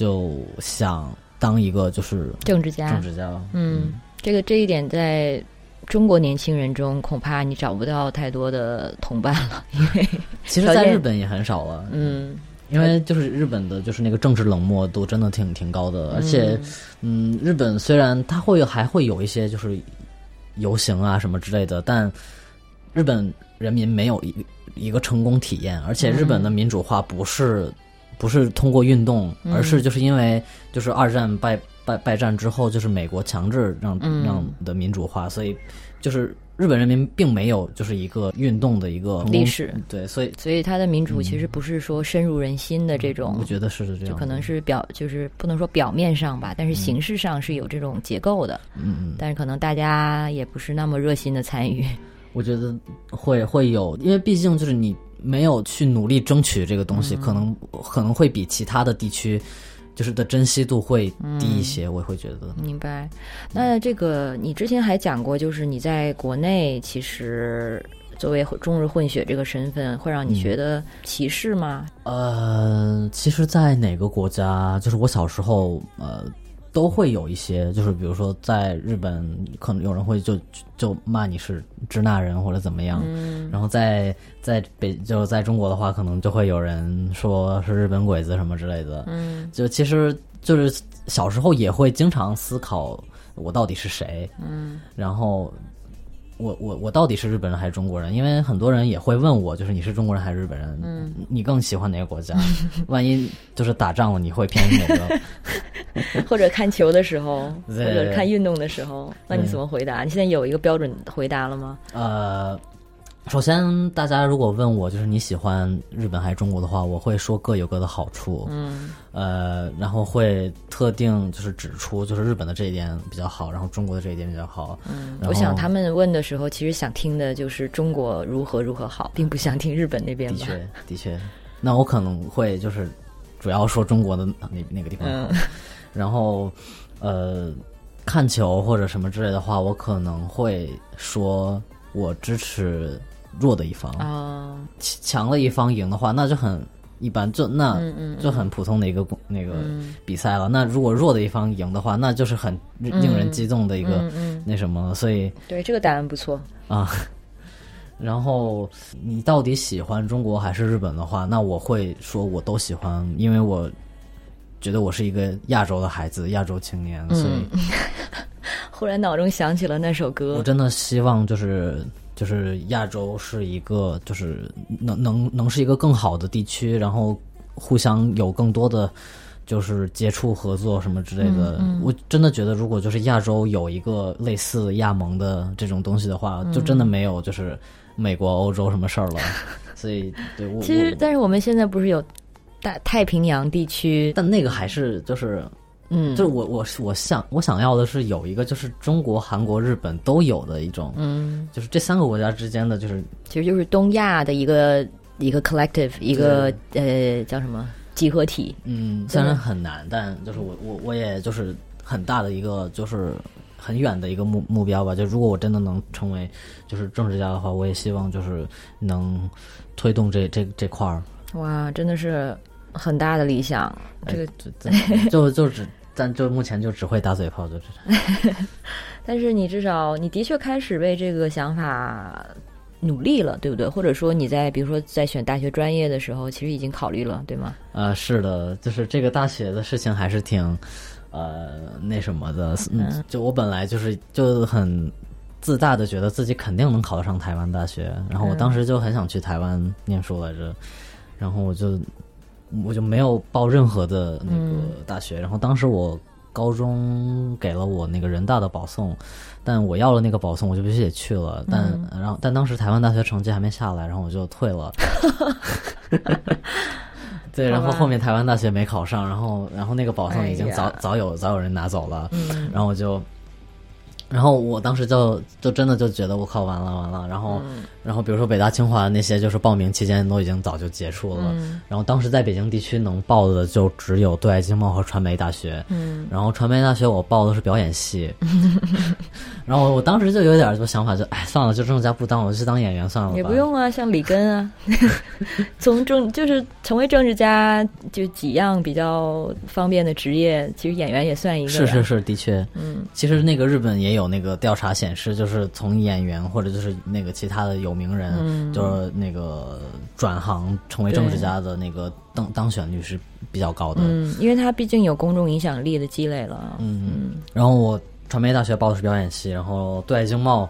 就想当一个就是政治家，政治家。嗯，这个这一点在中国年轻人中，恐怕你找不到太多的同伴了，因为其实，在日本也很少了。嗯，因为就是日本的，就是那个政治冷漠度真的挺挺高的，而且，嗯，日本虽然它会有还会有一些就是游行啊什么之类的，但日本人民没有一一个成功体验，而且日本的民主化不是、不是通过运动，而是就是因为就是二战败败败战之后，就是美国强制让、嗯。让的民主化，所以就是日本人民并没有就是一个运动的一个历史，对，所以所以他的民主其实不是说深入人心的这种我，觉得是这样，就可能是表就是不能说表面上吧，但是形式上是有这种结构的，嗯嗯。但是可能大家也不是那么热心的参与。我觉得会会有，因为毕竟就是你没有去努力争取这个东西，可能可能会比其他的地区就是的珍惜度会低一些。我会觉得，明白。那这个你之前还讲过，就是你在国内其实作为中日混血这个身份，会让你觉得歧视吗？呃，其实，在哪个国家，就是我小时候，呃，都会有一些，就是比如说在日本，可能有人会就就骂你是支那人或者怎么样，嗯。然后在在北就是在中国的话，可能就会有人说是日本鬼子什么之类的，嗯。就其实就是小时候也会经常思考我到底是谁，嗯。然后我我我到底是日本人还是中国人？因为很多人也会问我，就是你是中国人还是日本人？嗯，你更喜欢哪个国家？万一就是打仗了，你会偏哪个？或者看球的时候，或者看运动的时候，那你怎么回答？你现在有一个标准回答了吗？呃，首先大家如果问我就是你喜欢日本还是中国的话，我会说各有各的好处。嗯呃，然后会特定就是指出就是日本的这一点比较好，然后中国的这一点比较好。嗯，我想他们问的时候，其实想听的就是中国如何如何好，并不想听日本那边吧。的确，的确，那我可能会就是主要说中国的那那个地方好，嗯然后呃，看球或者什么之类的话，我可能会说我支持弱的一方，啊，强的一方赢的话，那就很一般，就那就很普通的一个那个嗯。比赛了。那如果弱的一方赢的话，那就是很令人激动的一个那什么，所以对，这个答案不错。啊，然后你到底喜欢中国还是日本的话，那我会说我都喜欢，因为我觉得我是一个亚洲的孩子，亚洲青年，所以 忽然脑中想起了那首歌。我，真的希望就是就是亚洲是一个就是能能能是一个更好的地区，然后互相有更多的就是接触合作什么之类的。嗯我真的觉得，如果就是亚洲有一个类似亚盟的这种东西的话，就真的没有就是美国、欧洲什么事儿了。所以，对我其实但是我们现在不是有大太平洋地区，但那个还是就是嗯，就是我我我想我想要的是有一个就是中国、韩国、日本都有的一种，嗯，就是这三个国家之间的就是其实就是东亚的一个一个 collective，一个呃叫什么集合体，嗯，虽然很难，但就是我我我也就是很大的一个就是很远的一个目目标吧。就如果我真的能成为就是政治家的话，我也希望就是能推动这这这块儿。哇，真的是很大的理想。这个，哎就就就只但就目前就只会打嘴炮，就是。但是你至少你的确开始为这个想法努力了，对不对？或者说你在比如说在选大学专业的时候，其实已经考虑了，对吗？呃，是的，就是这个大学的事情还是挺呃那什么的。嗯，就我本来就是就很。自大的觉得自己肯定能考得上台湾大学，然后我当时就很想去台湾念书来着，然后我就我就没有报任何的那个大学，然后当时我高中给了我那个人大的保送，但我要了那个保送，我就必须得去了，但、然后但当时台湾大学成绩还没下来，然后我就退了。对，然后后面台湾大学没考上，然后然后那个保送已经早、哎早有早有人拿走了，嗯。然后我就，然后我当时就就真的就觉得我靠完了完了，然后、嗯。然后比如说北大清华那些就是报名期间都已经早就结束了，嗯。然后当时在北京地区能报的就只有对外经贸和传媒大学，嗯。然后传媒大学我报的是表演系，然后我当时就有点就想法就哎算了，就政治家不当，我就去当演员算了，也不用啊，像里根啊，从政就是成为政治家，就几样比较方便的职业，其实演员也算一个。是是是，的确，嗯，其实那个日本也有那个调查显示，就是从演员或者就是那个其他的有名人，嗯就是那个转行成为政治家的那个当当选率是比较高的。嗯，因为他毕竟有公众影响力的积累了。嗯，然后我传媒大学报的是表演系，然后对外经贸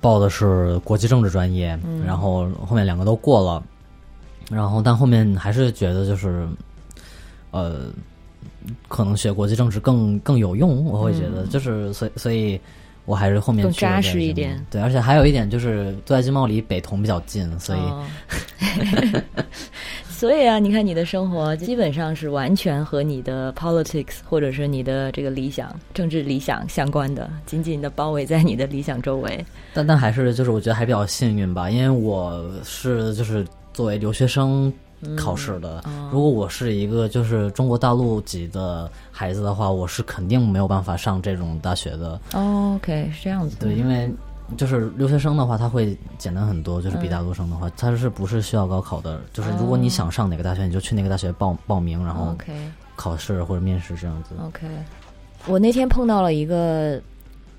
报的是国际政治专业，嗯然后后面两个都过了，然后但后面还是觉得就是，呃，可能学国际政治更更有用，我会觉得、就是所以所以。我还是后面嗯更扎实一点对，而且还有一点就是对外经贸离北同比较近，所以、哦 所以啊，你看你的生活基本上是完全和你的 politics 或者是你的这个理想、政治理想相关的，紧紧的包围在你的理想周围。但但还是就是我觉得还比较幸运吧，因为我是就是作为留学生考试的。如果我是一个就是中国大陆籍的孩子的话，我是肯定没有办法上这种大学的。哦 OK，是这样子的。对，因为就是留学生的话，他会简单很多，就是比大陆生的话，他是不是需要高考的？就是如果你想上哪个大学，你就去那个大学报报名，然后考试或者面试这样子。OK，我那天碰到了一个，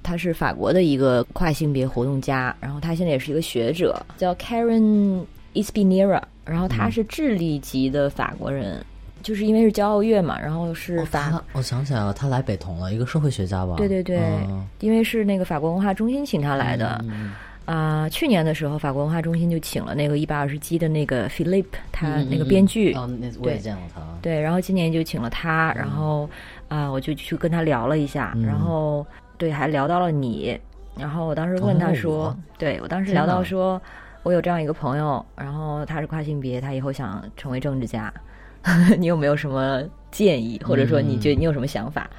他是法国的一个跨性别活动家，然后他现在也是一个学者，叫 Karen Espinera，然后他是智利籍的法国人，就是因为是骄傲月嘛，然后是哦法。他，我想起来了，他来北同了，一个社会学家吧？对对对，嗯因为是那个法国文化中心请他来的嗯啊、去年的时候，法国文化中心就请了那个一百二十集的那个 Philip，他嗯那个编剧，哦，那我也对见过他。对，然后今年就请了他，然后啊、我就去跟他聊了一下，嗯然后对，还聊到了你，然后我当时问他哦说，我对我当时聊到哪说，我有这样一个朋友，然后他是跨性别，他以后想成为政治家，你有没有什么建议，或者说你嗯觉得你有什么想法？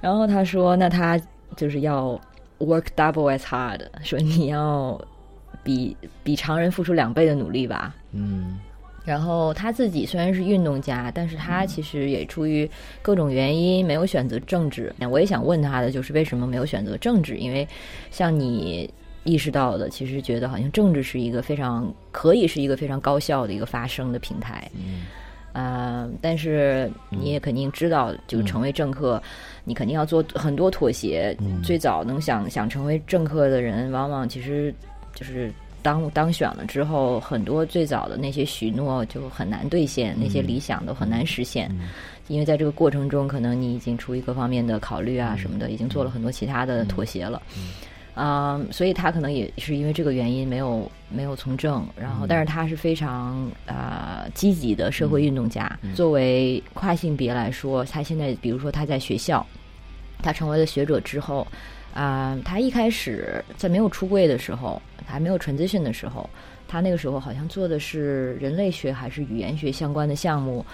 然后他说，那他就是要 work double as hard，说你要比比常人付出两倍的努力吧。嗯然后他自己虽然是运动家，但是他其实也出于各种原因没有选择政治。我也想问他的就是为什么没有选择政治？因为像你意识到的，其实觉得好像政治是一个非常可以是一个非常高效的一个发声的平台。嗯。呃，但是你也肯定知道，就成为政客，你肯定要做很多妥协。嗯。最早能想想成为政客的人，往往其实就是当当选了之后，很多最早的那些许诺就很难兑现，那些理想都很难实现，因为在这个过程中，可能你已经出于各方面的考虑啊什么的，已经做了很多其他的妥协了。啊、所以他可能也是因为这个原因没有没有从政，然后但是他是非常啊、积极的社会运动家。作为跨性别来说，他现在比如说他在学校，他成为了学者之后，啊、他一开始在没有出柜的时候，还没有 transition 的时候，他那个时候好像做的是人类学还是语言学相关的项目，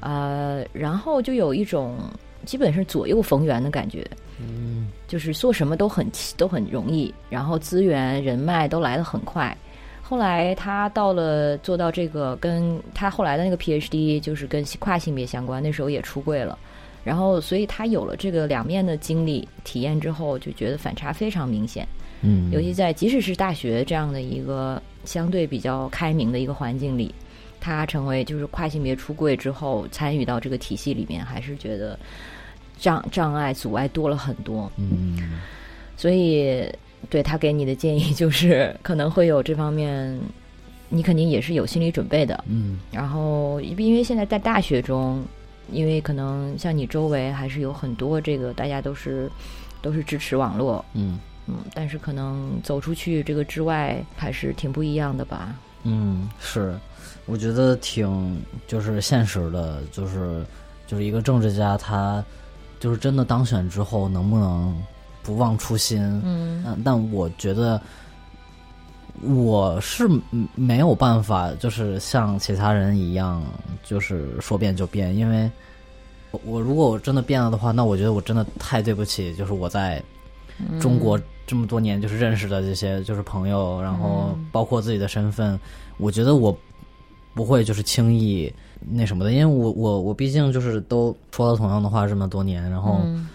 呃，然后就有一种基本是左右逢源的感觉，嗯就是做什么都很都很容易，然后资源人脉都来得很快。后来他到了做到这个，跟他后来的那个 PhD 就是跟跨性别相关，那时候也出柜了。然后，所以他有了这个两面的经历体验之后，就觉得反差非常明显。嗯，尤其在即使是大学这样的一个相对比较开明的一个环境里，他成为就是跨性别出柜之后，参与到这个体系里面，还是觉得障障碍阻碍多了很多。嗯所以，对他给你的建议就是，可能会有这方面，你肯定也是有心理准备的。嗯然后，因为现在在大学中，因为可能像你周围还是有很多这个大家都是都是支持网络，嗯嗯，但是可能走出去这个之外，还是挺不一样的吧。嗯，是，我觉得挺就是现实的，就是就是一个政治家，他就是真的当选之后，能不能不忘初心？嗯。嗯，但我觉得我是嗯没有办法，就是像其他人一样，就是说变就变，因为我我如果我真的变了的话，那我觉得我真的太对不起，就是我在中国这么多年就是认识的这些就是朋友，然后包括自己的身份，我觉得我不会就是轻易那什么的，因为我我我毕竟就是都说了同样的话这么多年，然后。嗯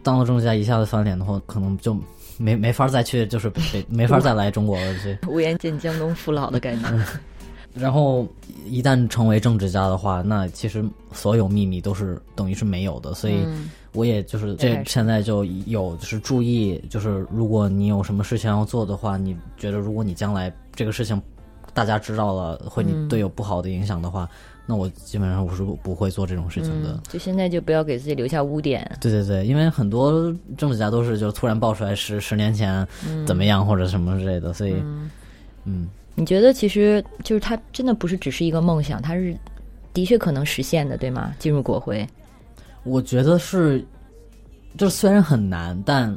当了政治家一下子翻脸的话，可能就没没法再去，就是北没法再来中国了。这 无颜见江东父老的感觉。然后一旦成为政治家的话，那其实所有秘密都是等于是没有的。所以嗯我也就是这现在就有就是注意，就是如果你有什么事情要做的话，你觉得如果你将来这个事情大家知道了，会你对有不好的影响的话，那我基本上我是不会做这种事情的。嗯，就现在就不要给自己留下污点。对对对，因为很多政治家都是就突然爆出来十十年前怎么样或者什么之类的，所以嗯你觉得其实就是他真的不是只是一个梦想，他是的确可能实现的，对吗？进入国会，我觉得是，就是虽然很难，但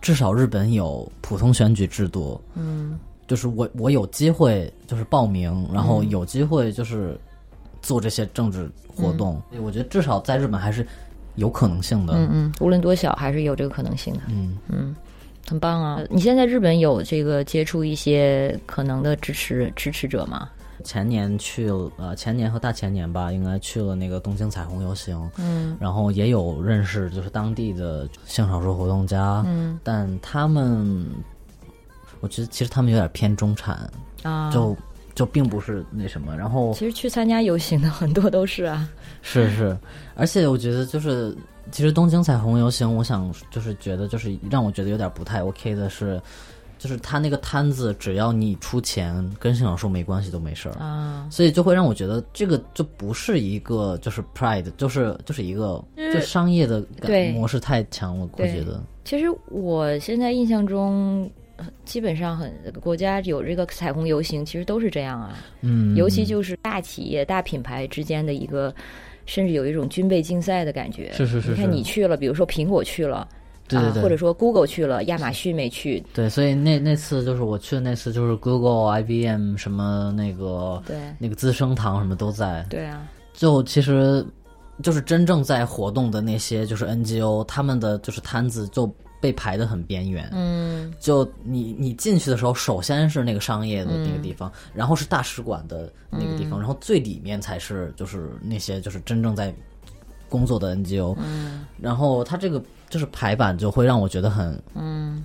至少日本有普通选举制度，嗯就是我我有机会就是报名，然后有机会就是做这些政治活动，我觉得至少在日本还是有可能性的。嗯嗯，无论多小，还是有这个可能性的。嗯嗯，很棒啊！你现在日本有这个接触一些可能的支持支持者吗？前年去，呃，前年和大前年吧，应该去了那个东京彩虹游行，嗯然后也有认识就是当地的性少数活动家，嗯但他们，我觉得其实他们有点偏中产，啊，就就并不是那什么，然后其实去参加游行的很多都是啊，是是，而且我觉得就是，其实东京彩虹游行，我想就是觉得就是让我觉得有点不太 OK 的是，就是他那个摊子，只要你出钱，跟现场说没关系都没事儿。啊，所以就会让我觉得这个就不是一个就是 pride，就是就是一个就商业的感对。模式太强了，我觉得。其实我现在印象中，呃基本上很国家有这个彩虹游行，其实都是这样啊。嗯，尤其就是大企业、大品牌之间的一个，甚至有一种军备竞赛的感觉。是是是你看你去了，比如说苹果去了，啊，对对对或者说 Google 去了，亚马逊没去，对，所以那那次就是我去的那次，就是 Google、IBM 什么那个对那个资生堂什么都在。对啊，就其实就是真正在活动的那些就是 NGO，他们的就是摊子就被排的很边缘。嗯就你你进去的时候，首先是那个商业的那个地方，然后是大使馆的那个地方，然后最里面才是就是那些就是真正在工作的 NGO。嗯然后它这个就是排版就会让我觉得很嗯，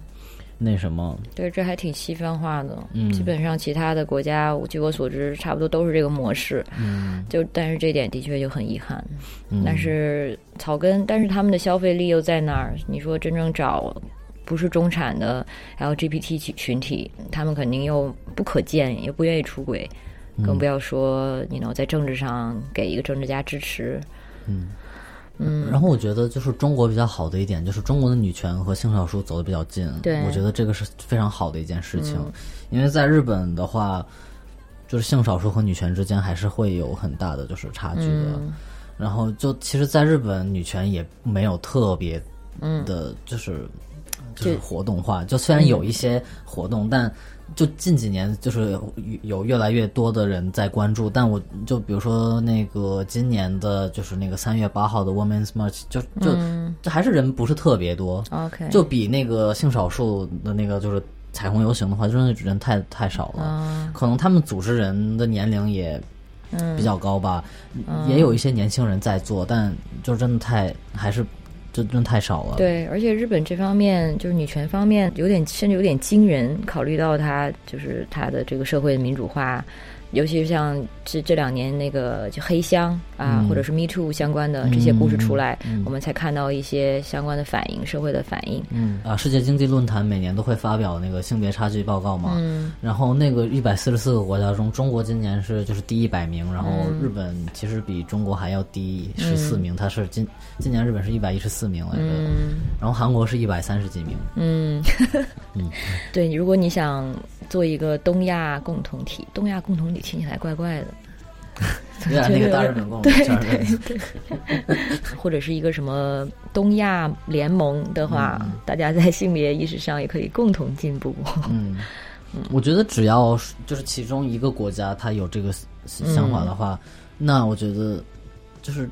那什么，对，这还挺西方化的。嗯基本上其他的国家，据我所知，差不多都是这个模式。嗯就但是这点的确就很遗憾。嗯，但是草根，但是他们的消费力又在那儿。你说真正找不是中产的 LGBT 群群体，他们肯定又不可见，也不愿意出轨，更不要说你 know 在政治上给一个政治家支持。嗯嗯，然后我觉得就是中国比较好的一点，就是中国的女权和性少数走的比较近。对我觉得这个是非常好的一件事情，因为在日本的话，就是性少数和女权之间还是会有很大的就是差距的。然后就其实，在日本女权也没有特别的，就是、就是活动化。就虽然有一些活动，但就近几年就是有有越来越多的人在关注。但我就比如说那个今年的，就是那个三月八号的 Women's March，就就、这还是人不是特别多，OK，就比那个性少数的那个就是彩虹游行的话，真的人太太少了。啊，可能他们组织人的年龄也嗯比较高吧，也有一些年轻人在做，但就真的太还是这真太少了。对，而且日本这方面就是女权方面有点甚至有点惊人，考虑到它就是它的这个社会民主化，尤其是像这这两年那个就黑箱啊，嗯。或者是 Me Too 相关的这些故事出来，嗯嗯。我们才看到一些相关的反应，社会的反应。嗯。啊，世界经济论坛每年都会发表那个性别差距报告嘛，嗯。然后那个一百四十四个国家中，中国今年是就是第一百名，然后日本其实比中国还要低十四名，它是今今年日本是一百一十四名来着，嗯。然后韩国是一百三十几名，嗯。嗯，对，如果你想做一个东亚共同体，东亚共同体听起来怪怪的，有点那个大日本共对对对，或者是一个什么东亚联盟的话，大家在性别意识上也可以共同进步。嗯，我觉得只要就是其中一个国家它有这个想法的话，那我觉得就是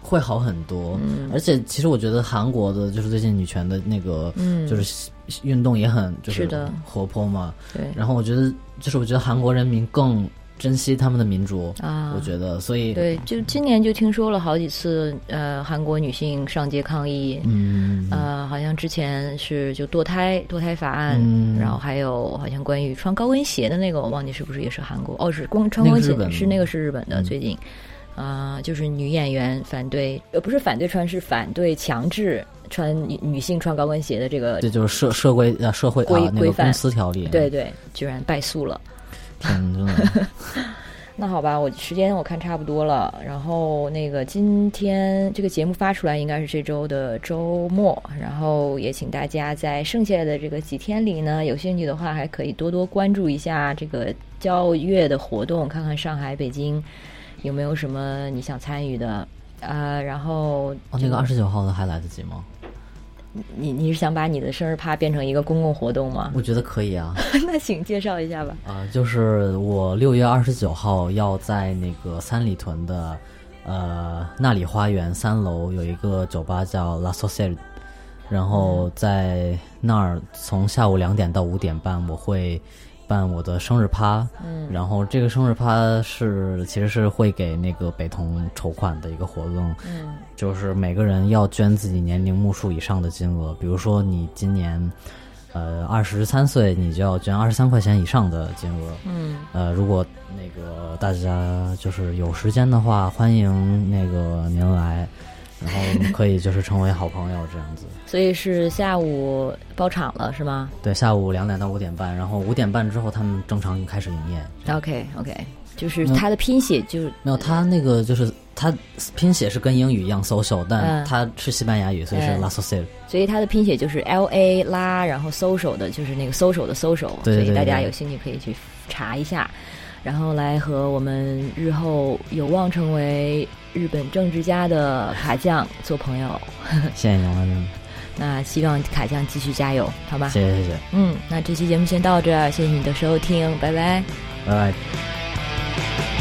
会好很多。嗯。而且其实我觉得韩国的就是最近女权的那个嗯。就是运动也很就是活泼嘛。对。然后我觉得就是我觉得韩国人民更珍惜他们的民主，啊，我觉得所以对，就今年就听说了好几次，呃，韩国女性上街抗议，嗯。呃，好像之前是就堕胎堕胎法案，嗯。然后还有好像关于穿高跟鞋的那个，我忘记是不是也是韩国？哦，是光穿高跟鞋是那个是日本的，嗯。最近。啊、就是女演员反对，呃，不是反对穿，是反对强制穿女女性穿高跟鞋的这个，这就是社社会啊社会啊那个公司条例，对对，居然败诉了。天真 那好吧，我时间我看差不多了，然后那个今天这个节目发出来应该是这周的周末，然后也请大家在剩下的这个几天里呢，有兴趣的话还可以多多关注一下这个交月的活动，看看上海、北京有没有什么你想参与的。啊、然后哦，那个二十九号的还来得及吗？你你是想把你的生日趴变成一个公共活动吗？我觉得可以啊。那请介绍一下吧。啊、就是我六月二十九号要在那个三里屯的呃那里花园三楼有一个酒吧叫 La s o c i e 然后在那儿从下午两点到五点半我会办我的生日趴，嗯。然后这个生日趴是其实是会给那个北童筹款的一个活动，嗯。就是每个人要捐自己年龄目数以上的金额，比如说你今年，呃，二十三岁，你就要捐二十三块钱以上的金额。嗯。呃，如果那个大家就是有时间的话，欢迎那个您来，然后我们可以就是成为好朋友这样子。所以是下午包场了是吗对，下午两点到五点半，然后五点半之后他们正常开始营业。？OK OK，就是它的拼写就没有，他那个就是它拼写是跟英语一样 social，但嗯他是西班牙语，所以是嗯 la social。所以它的拼写就是 L A 拉，然后 social 的，就是那个 social 的 social，对对对所以大家有兴趣可以去查一下，然后来和我们日后有望成为日本政治家的卡酱做朋友。谢谢杨老师，那希望卡酱继续加油，好吧？谢谢谢谢，嗯，那这期节目先到这儿，谢谢你的收听，拜拜。拜拜。